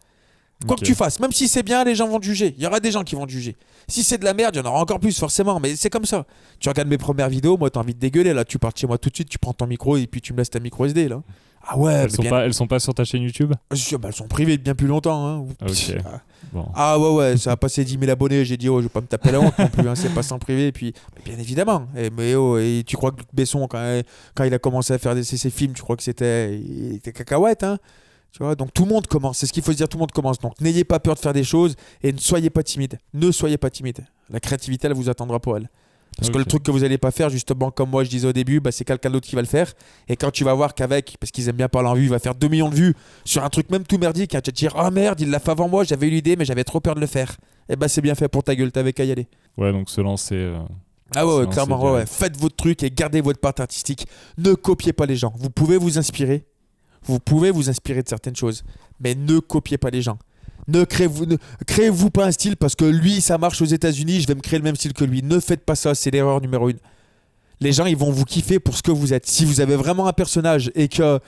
Quoi que tu fasses, même si c'est bien, les gens vont te juger. Il y aura des gens qui vont te juger. Si c'est de la merde, il y en aura encore plus, forcément. Mais c'est comme ça. Tu regardes mes premières vidéos, moi, t'as envie de dégueuler. Là, tu pars de chez moi tout de suite, tu prends ton micro et puis tu me laisses ta micro SD. Là. Ah ouais, Elles sont, bien- pas, elles sont pas sur ta chaîne YouTube? Ah, bah, elles sont privées bien plus longtemps. hein. Ah. Bon. Ah ouais, ouais, ça a passé 10 000 abonnés. J'ai dit, oh, je vais pas me taper la honte non plus. hein, c'est pas sans privé. Et puis, bien évidemment. Et, mais oh, et tu crois que Luc Besson, quand, quand il a commencé à faire des, ses, ses films, tu crois que c'était il était cacahuète, hein? Tu vois, donc tout le monde commence, c'est ce qu'il faut se dire, tout le monde commence. Donc n'ayez pas peur de faire des choses et ne soyez pas timide. Ne soyez pas timide. La créativité, elle vous attendra pour elle. Parce que le truc que vous n'allez pas faire, justement, comme moi je disais au début, bah, c'est quelqu'un d'autre qui va le faire. Et quand tu vas voir qu'avec, parce qu'ils aiment bien parler en vue, il va faire 2 millions de vues sur un truc même tout merdique, hein, tu vas te dire Oh merde, il l'a fait avant moi, j'avais eu l'idée, mais j'avais trop peur de le faire. Et bah c'est bien fait pour ta gueule, t'avais qu'à y aller. Ouais, donc se lancer. euh, Ah ouais, clairement, ouais, ouais. faites votre truc et gardez votre part artistique. Ne copiez pas les gens. Vous pouvez vous inspirer. Vous pouvez vous inspirer de certaines choses, mais ne copiez pas les gens. Ne créez-vous pas un style parce que lui, ça marche aux États-Unis, je vais me créer le même style que lui. Ne faites pas ça, c'est l'erreur numéro une. Les gens, ils vont vous kiffer pour ce que vous êtes. Si vous avez vraiment un personnage et que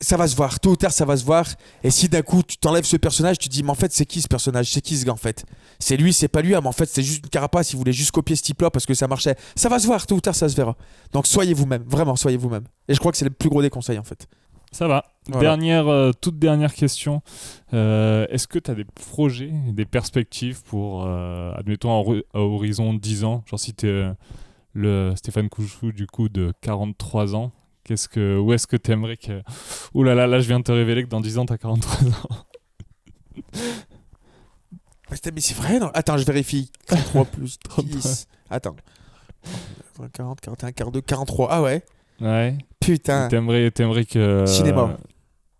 ça va se voir, tôt ou tard, ça va se voir. Et si d'un coup, tu t'enlèves ce personnage, tu dis, mais en fait, c'est qui ce personnage? C'est qui ce gars en fait? C'est lui, c'est pas lui, mais en fait, c'est juste une carapace. Il voulait juste copier ce type-là parce que ça marchait. Ça va se voir, tôt ou tard, ça se verra. Donc soyez vous-même, vraiment, soyez vous-même. Et je crois que c'est le plus gros des conseils en fait. Ça va. Voilà. Dernière, euh, toute dernière question. Euh, Est-ce que tu as des projets, des perspectives pour, euh, admettons, à, hori- à horizon 10 ans? Genre si tu es le Stéphane Couchou du coup de 43 ans, qu'est-ce que, où est-ce que tu aimerais que... Ouh là là, là je viens de te révéler que dans 10 ans tu as 43 ans. Mais c'est- mais c'est vrai, non Attends, je vérifie. 43 plus 10. Attends. 40, 41, 42, 43. Ah ouais Ouais. Putain. T'aimerais, t'aimerais que... Cinéma.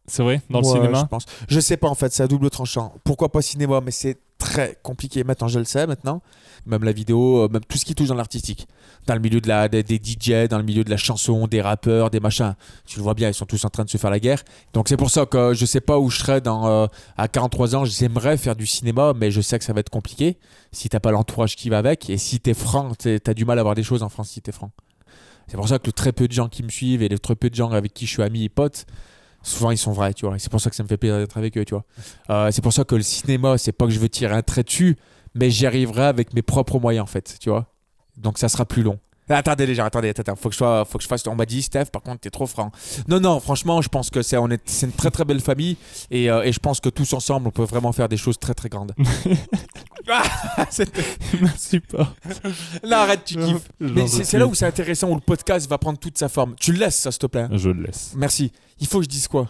C'est vrai? Dans le cinéma? je pense. Je sais pas en fait, c'est à double tranchant. Pourquoi pas cinéma Mais c'est très compliqué. Maintenant, je le sais maintenant. Même la vidéo, euh, même tout ce qui touche dans l'artistique. Dans le milieu de la, des, des DJ, dans le milieu de la chanson, des rappeurs, des machins. Tu le vois bien, ils sont tous en train de se faire la guerre. Donc c'est pour ça que je sais pas où je serai dans, euh, à 43 ans. J'aimerais faire du cinéma, mais je sais que ça va être compliqué si t'as pas l'entourage qui va avec. Et si t'es franc, t'as du mal à avoir des choses en France si t'es franc. C'est pour ça que le très peu de gens qui me suivent et le très peu de gens avec qui je suis ami et pote, souvent ils sont vrais, tu vois. C'est pour ça que ça me fait plaisir d'être avec eux, tu vois. Euh, c'est pour ça que le cinéma, c'est pas que je veux tirer un trait dessus, mais j'y arriverai avec mes propres moyens, en fait, tu vois. Donc ça sera plus long. Ah, Attendez les gens, attendez, attendez, faut que je sois, faut que je fasse. On m'a dit Steph, par contre t'es trop franc. Non non, franchement, je pense que c'est on est, c'est une très très belle famille et, euh, et je pense que tous ensemble on peut vraiment faire des choses très très grandes. Ah, Merci pas. Là arrête, tu kiffes. Mais c'est là où c'est intéressant où le podcast va prendre toute sa forme. Tu le laisses ça s'il te plaît. Je le laisse. Merci. Il faut que je dise quoi?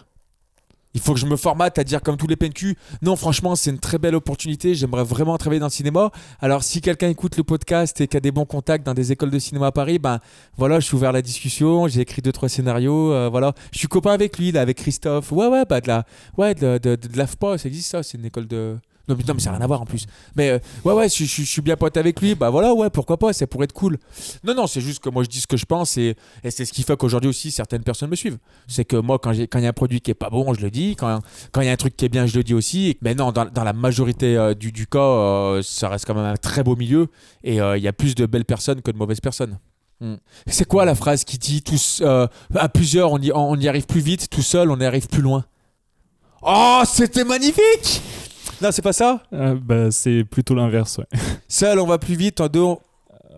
Il faut que je me formate à dire comme tous les PNQ. Non, franchement, c'est une très belle opportunité. J'aimerais vraiment travailler dans le cinéma. Alors, si quelqu'un écoute le podcast et qui a des bons contacts dans des écoles de cinéma à Paris, ben voilà, je suis ouvert à la discussion. J'ai écrit deux trois scénarios. euh, voilà, je suis copain avec lui, là, avec Christophe. Ouais, ouais, bah de la, ouais, de, de, de, ça existe ça. C'est une école de. Non mais, non, mais ça n'a rien à voir en plus. Mais euh, ouais, ouais, je, je- je suis bien pote avec lui. Bah voilà, ouais, pourquoi pas, ça pourrait être cool. Non, non, c'est juste que moi je dis ce que je pense et, et c'est ce qui fait qu'aujourd'hui aussi certaines personnes me suivent. C'est que moi, quand il y a un produit qui est pas bon, je le dis. Quand quand il y a un truc qui est bien, je le dis aussi. Mais non, dans, dans la majorité euh, du, du cas, euh, ça reste quand même un très beau milieu et il y a plus de belles personnes que de mauvaises personnes. Hmm. C'est quoi la phrase qui dit tous à plusieurs on y, on y arrive plus vite, tout seul on y arrive plus loin? Oh, c'était magnifique Non, c'est pas ça Euh, bah, c'est plutôt l'inverse, ouais. Seul on va plus vite, en deux on,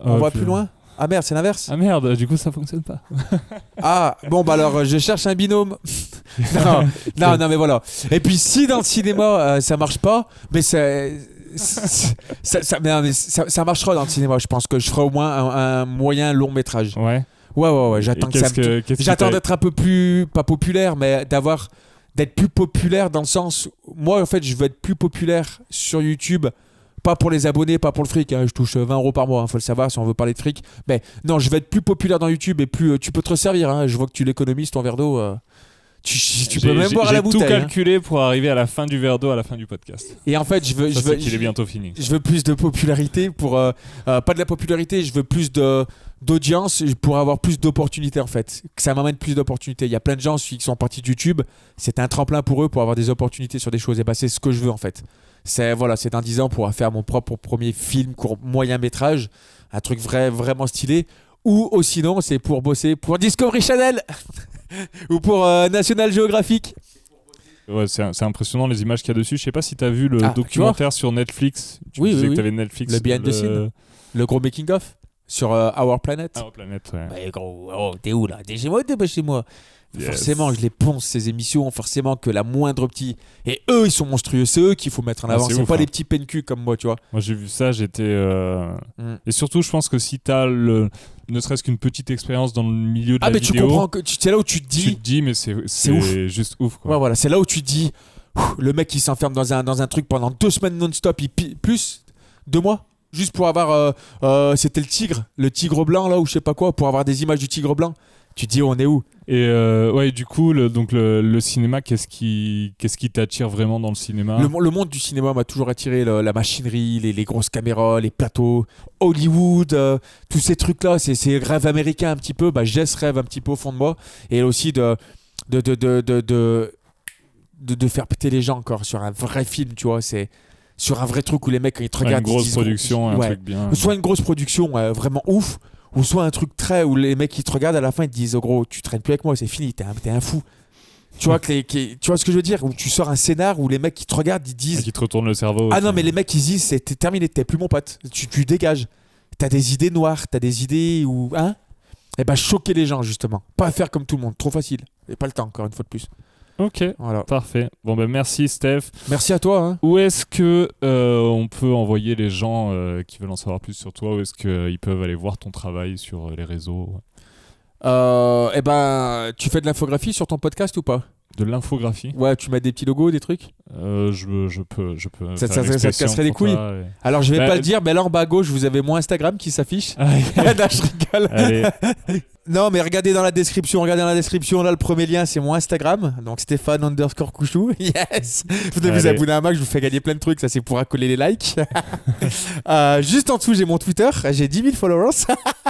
on Ah, va plus loin Ah merde, c'est l'inverse Ah merde, du coup ça fonctionne pas. Ah, bon, bah alors, je cherche un binôme. non, non, non, mais voilà. Et puis, si dans le cinéma, euh, ça marche pas, mais ça, ça, ça, ça- mais non, mais ça- ça marchera dans le cinéma. Je pense que je ferai au moins un, un moyen long métrage. Ouais. Ouais, ouais, ouais. J'attends que que- J'attends d'être un peu plus, pas populaire, mais d'avoir, d'être plus populaire dans le sens, moi, en fait, je veux être plus populaire sur YouTube. Pas pour les abonnés, pas pour le fric. hein. Je touche 20 euros par mois, il faut le savoir si on veut parler de fric. Mais non, je vais être plus populaire dans YouTube et plus. euh, tu peux te resservir. hein. Je vois que tu l'économises ton verre d'eau. euh. Tu, tu peux même boire à la J'ai tout bouteille. hein. calculé pour arriver à la fin du verre d'eau, à la fin du podcast. Et en fait, je veux, Ça, je veux, qu'il est bientôt fini. je veux plus de popularité pour euh, euh, pas de la popularité je veux plus de d'audience pour avoir plus d'opportunités en fait. Que ça m'amène plus d'opportunités. Il y a plein de gens qui sont partis de YouTube. C'est un tremplin pour eux pour avoir des opportunités sur des choses. Et bah c'est ce que je veux en fait. C'est voilà c'est dans 10 ans pour faire mon propre premier film court moyen métrage. Un truc vrai vraiment stylé. Ou oh, sinon c'est pour bosser pour Discovery Channel ou pour euh, National Geographic. Ouais, c'est c'est impressionnant les images qu'il y a dessus. Je sais pas si tu as vu le Ah, documentaire sur Netflix. Tu Oui, disais oui, que Netflix. Le behind the scene. le gros making of sur euh, Our Planet Ah, planète, ouais. Bah, gros, oh, t'es où là? T'es chez moi ou t'es pas chez moi? Yes. Forcément, je les ponce ces émissions, forcément que la moindre petit. Et eux, ils sont monstrueux, c'est eux qu'il faut mettre en Ah, avant. c'est c'est pas hein. les petits PNQ comme moi, tu vois. Moi j'ai vu ça, j'étais. euh, Mm. Et surtout, je pense que si tu as le... ne serait-ce qu'une petite expérience dans le milieu de Ah, la mais tu vidéo, comprends que tu c'est là où tu te tu dis. te dis, mais c'est juste ouf. Quoi. Ouais, voilà, c'est là où tu te dis. Le mec, il s'enferme dans un, dans un truc pendant deux semaines non-stop, il plus deux mois, juste pour avoir. euh, euh, C'était le tigre, le tigre blanc là, ou je sais pas quoi, pour avoir des images du tigre blanc. Tu te dis, on est où? Et euh, ouais, du coup, le, donc le, le cinéma, qu'est-ce qui, qu'est-ce qui t'attire vraiment dans le cinéma? Le, mo- le monde du cinéma m'a toujours attiré, la machinerie, les, les grosses caméras, les plateaux, Hollywood, euh, tous ces trucs-là, c'est c'est rêve américain un petit peu. Bah, j'ai ce rêve un petit peu au fond de moi. Et aussi de, de, de, de, de, de, de- de faire péter les gens encore sur un vrai film, tu vois. C'est sur un vrai truc où les mecs, quand ils te regardent, Une ils grosse disent, production, un Ouais. truc bien. Soit une grosse production ouais, vraiment ouf, ou soit un truc très où les mecs qui te regardent à la fin ils te disent oh gros tu traînes plus avec moi c'est fini t'es un, un fou tu vois que les, tu vois ce que je veux dire où tu sors un scénar où les mecs qui te regardent ils Et disent qui te retourne le cerveau. ah aussi. non mais les mecs ils disent c'est terminé t'es plus mon pote tu, tu dégages t'as des idées noires t'as des idées ou hein? Et ben choquer les gens justement pas faire comme tout le monde trop facile et pas le temps encore une fois de plus Ok, voilà parfait. Bon, ben merci, Steph. merci à toi hein. Où est-ce que euh, on peut envoyer les gens euh, qui veulent en savoir plus sur toi? Où est-ce qu'ils peuvent aller voir ton travail sur euh, les réseaux? Euh, et ben tu fais de l'infographie sur ton podcast ou pas? De l'infographie? Ouais tu mets des petits logos des trucs? Euh, je, je peux. Je peux Ça- ça- ça- te casserait les couilles et- Alors je vais Bah, pas le dire, mais là en bas à gauche, vous avez mon Instagram qui s'affiche. Non, je rigole. Non, mais regardez dans la description, regardez dans la description, là le premier lien c'est mon Instagram, donc Stéphane underscore Couchou. Yes Vous devez vous abonner à Mac, je vous fais gagner plein de trucs, ça c'est pour accoler les likes. Euh, juste en dessous j'ai mon Twitter, j'ai 10 000 followers.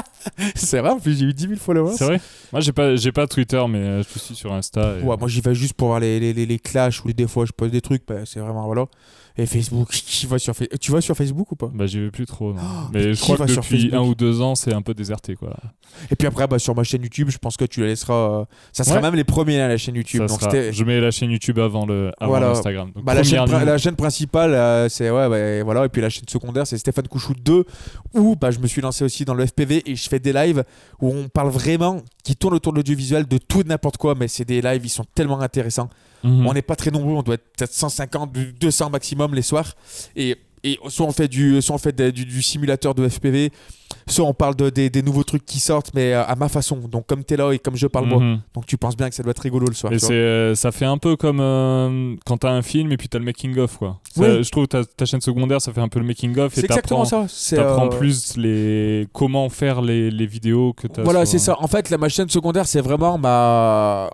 c'est vrai, en plus j'ai eu 10 000 followers. C'est vrai Moi, j'ai pas, j'ai pas Twitter, mais euh, je suis sur Insta. et- Ouais, moi j'y vais juste pour voir les, les, les, les clashs ou des fois je poste des trucs, bah, c'est vraiment voilà. Et Facebook, qui va sur Fa- tu vas sur Facebook ou pas? Bah, j'y vais plus trop. non. Oh, mais je crois que sur depuis Facebook? un ou deux ans, c'est un peu déserté, quoi. Et puis après, bah, sur ma chaîne YouTube, je pense que tu la laisseras. euh, Ça sera Ouais. même les premiers à la chaîne YouTube. Ça donc sera- Je mets la chaîne YouTube avant le, avant Voilà. l'Instagram. Donc, Bah, la, chaîne, la principale, euh, c'est ouais, bah, voilà, et puis la chaîne secondaire, c'est Stéphane Couchou 2, où bah, je me suis lancé aussi dans le FPV et je fais des lives où on parle vraiment, qui tournent autour de l'audiovisuel, de tout et n'importe quoi, mais c'est des lives, ils sont tellement intéressants. Mhm. On n'est pas très nombreux, on doit être peut-être 150, 200 maximum les soirs, et et soit on fait du, soit on fait du, du simulateur de FPV, soit on parle de, des, des nouveaux trucs qui sortent, mais euh, à ma façon. Donc comme t'es là et comme je parle moi. Mhm. Donc tu penses bien que ça doit être rigolo le soir. Et euh, ça fait un peu comme euh, quand t'as un film et puis t'as le making of quoi. Ça. Je trouve ta, ta chaîne secondaire ça fait un peu le making of C'est exactement ça. T'apprends euh, plus les comment faire les, les vidéos que t'as. Voilà, c'est ça. En fait, la, ma chaîne secondaire, c'est vraiment ma euh,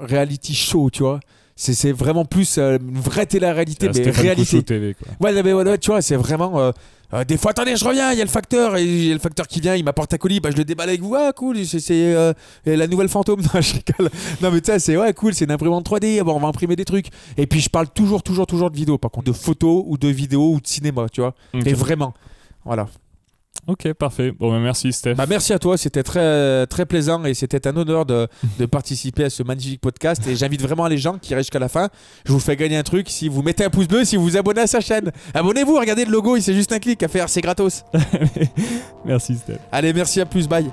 reality show, tu vois. C'est, vraiment plus euh, une vraie télé-réalité, la mais réalité. Couchou TV quoi. Ouais, mais voilà, tu vois, c'est vraiment. euh, euh, des fois, attendez, je reviens, il y a le facteur, et il y a le facteur qui vient, il m'apporte un colis, bah, je le déballe avec vous, ah cool, c'est, la nouvelle fantôme. Non, je rigole. Non, mais tu sais, c'est ouais, cool, c'est une imprimante 3D, bon, on va imprimer des trucs. Et puis, je parle toujours, toujours, toujours de vidéos, par contre, de photos ou de vidéos ou de cinéma, tu vois. Et vraiment. Voilà. Ok, parfait. Bon, bah, merci Steph. Bah, merci à toi, c'était très, très plaisant et c'était un honneur de, de participer à ce magnifique podcast. Et j'invite vraiment les gens qui restent jusqu'à la fin. Je vous fais gagner un truc si vous mettez un pouce bleu, si vous vous abonnez à sa chaîne. Abonnez-vous, regardez le logo, il c'est juste un clic à faire, c'est gratos. merci Steph. Allez, merci, à plus, bye.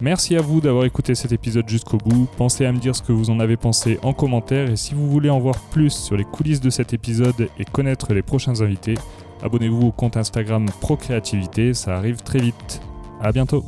Merci à vous d'avoir écouté cet épisode jusqu'au bout. Pensez à me dire ce que vous en avez pensé en commentaire et si vous voulez en voir plus sur les coulisses de cet épisode et connaître les prochains invités, abonnez-vous au compte Instagram Procréativité, ça arrive très vite. À bientôt.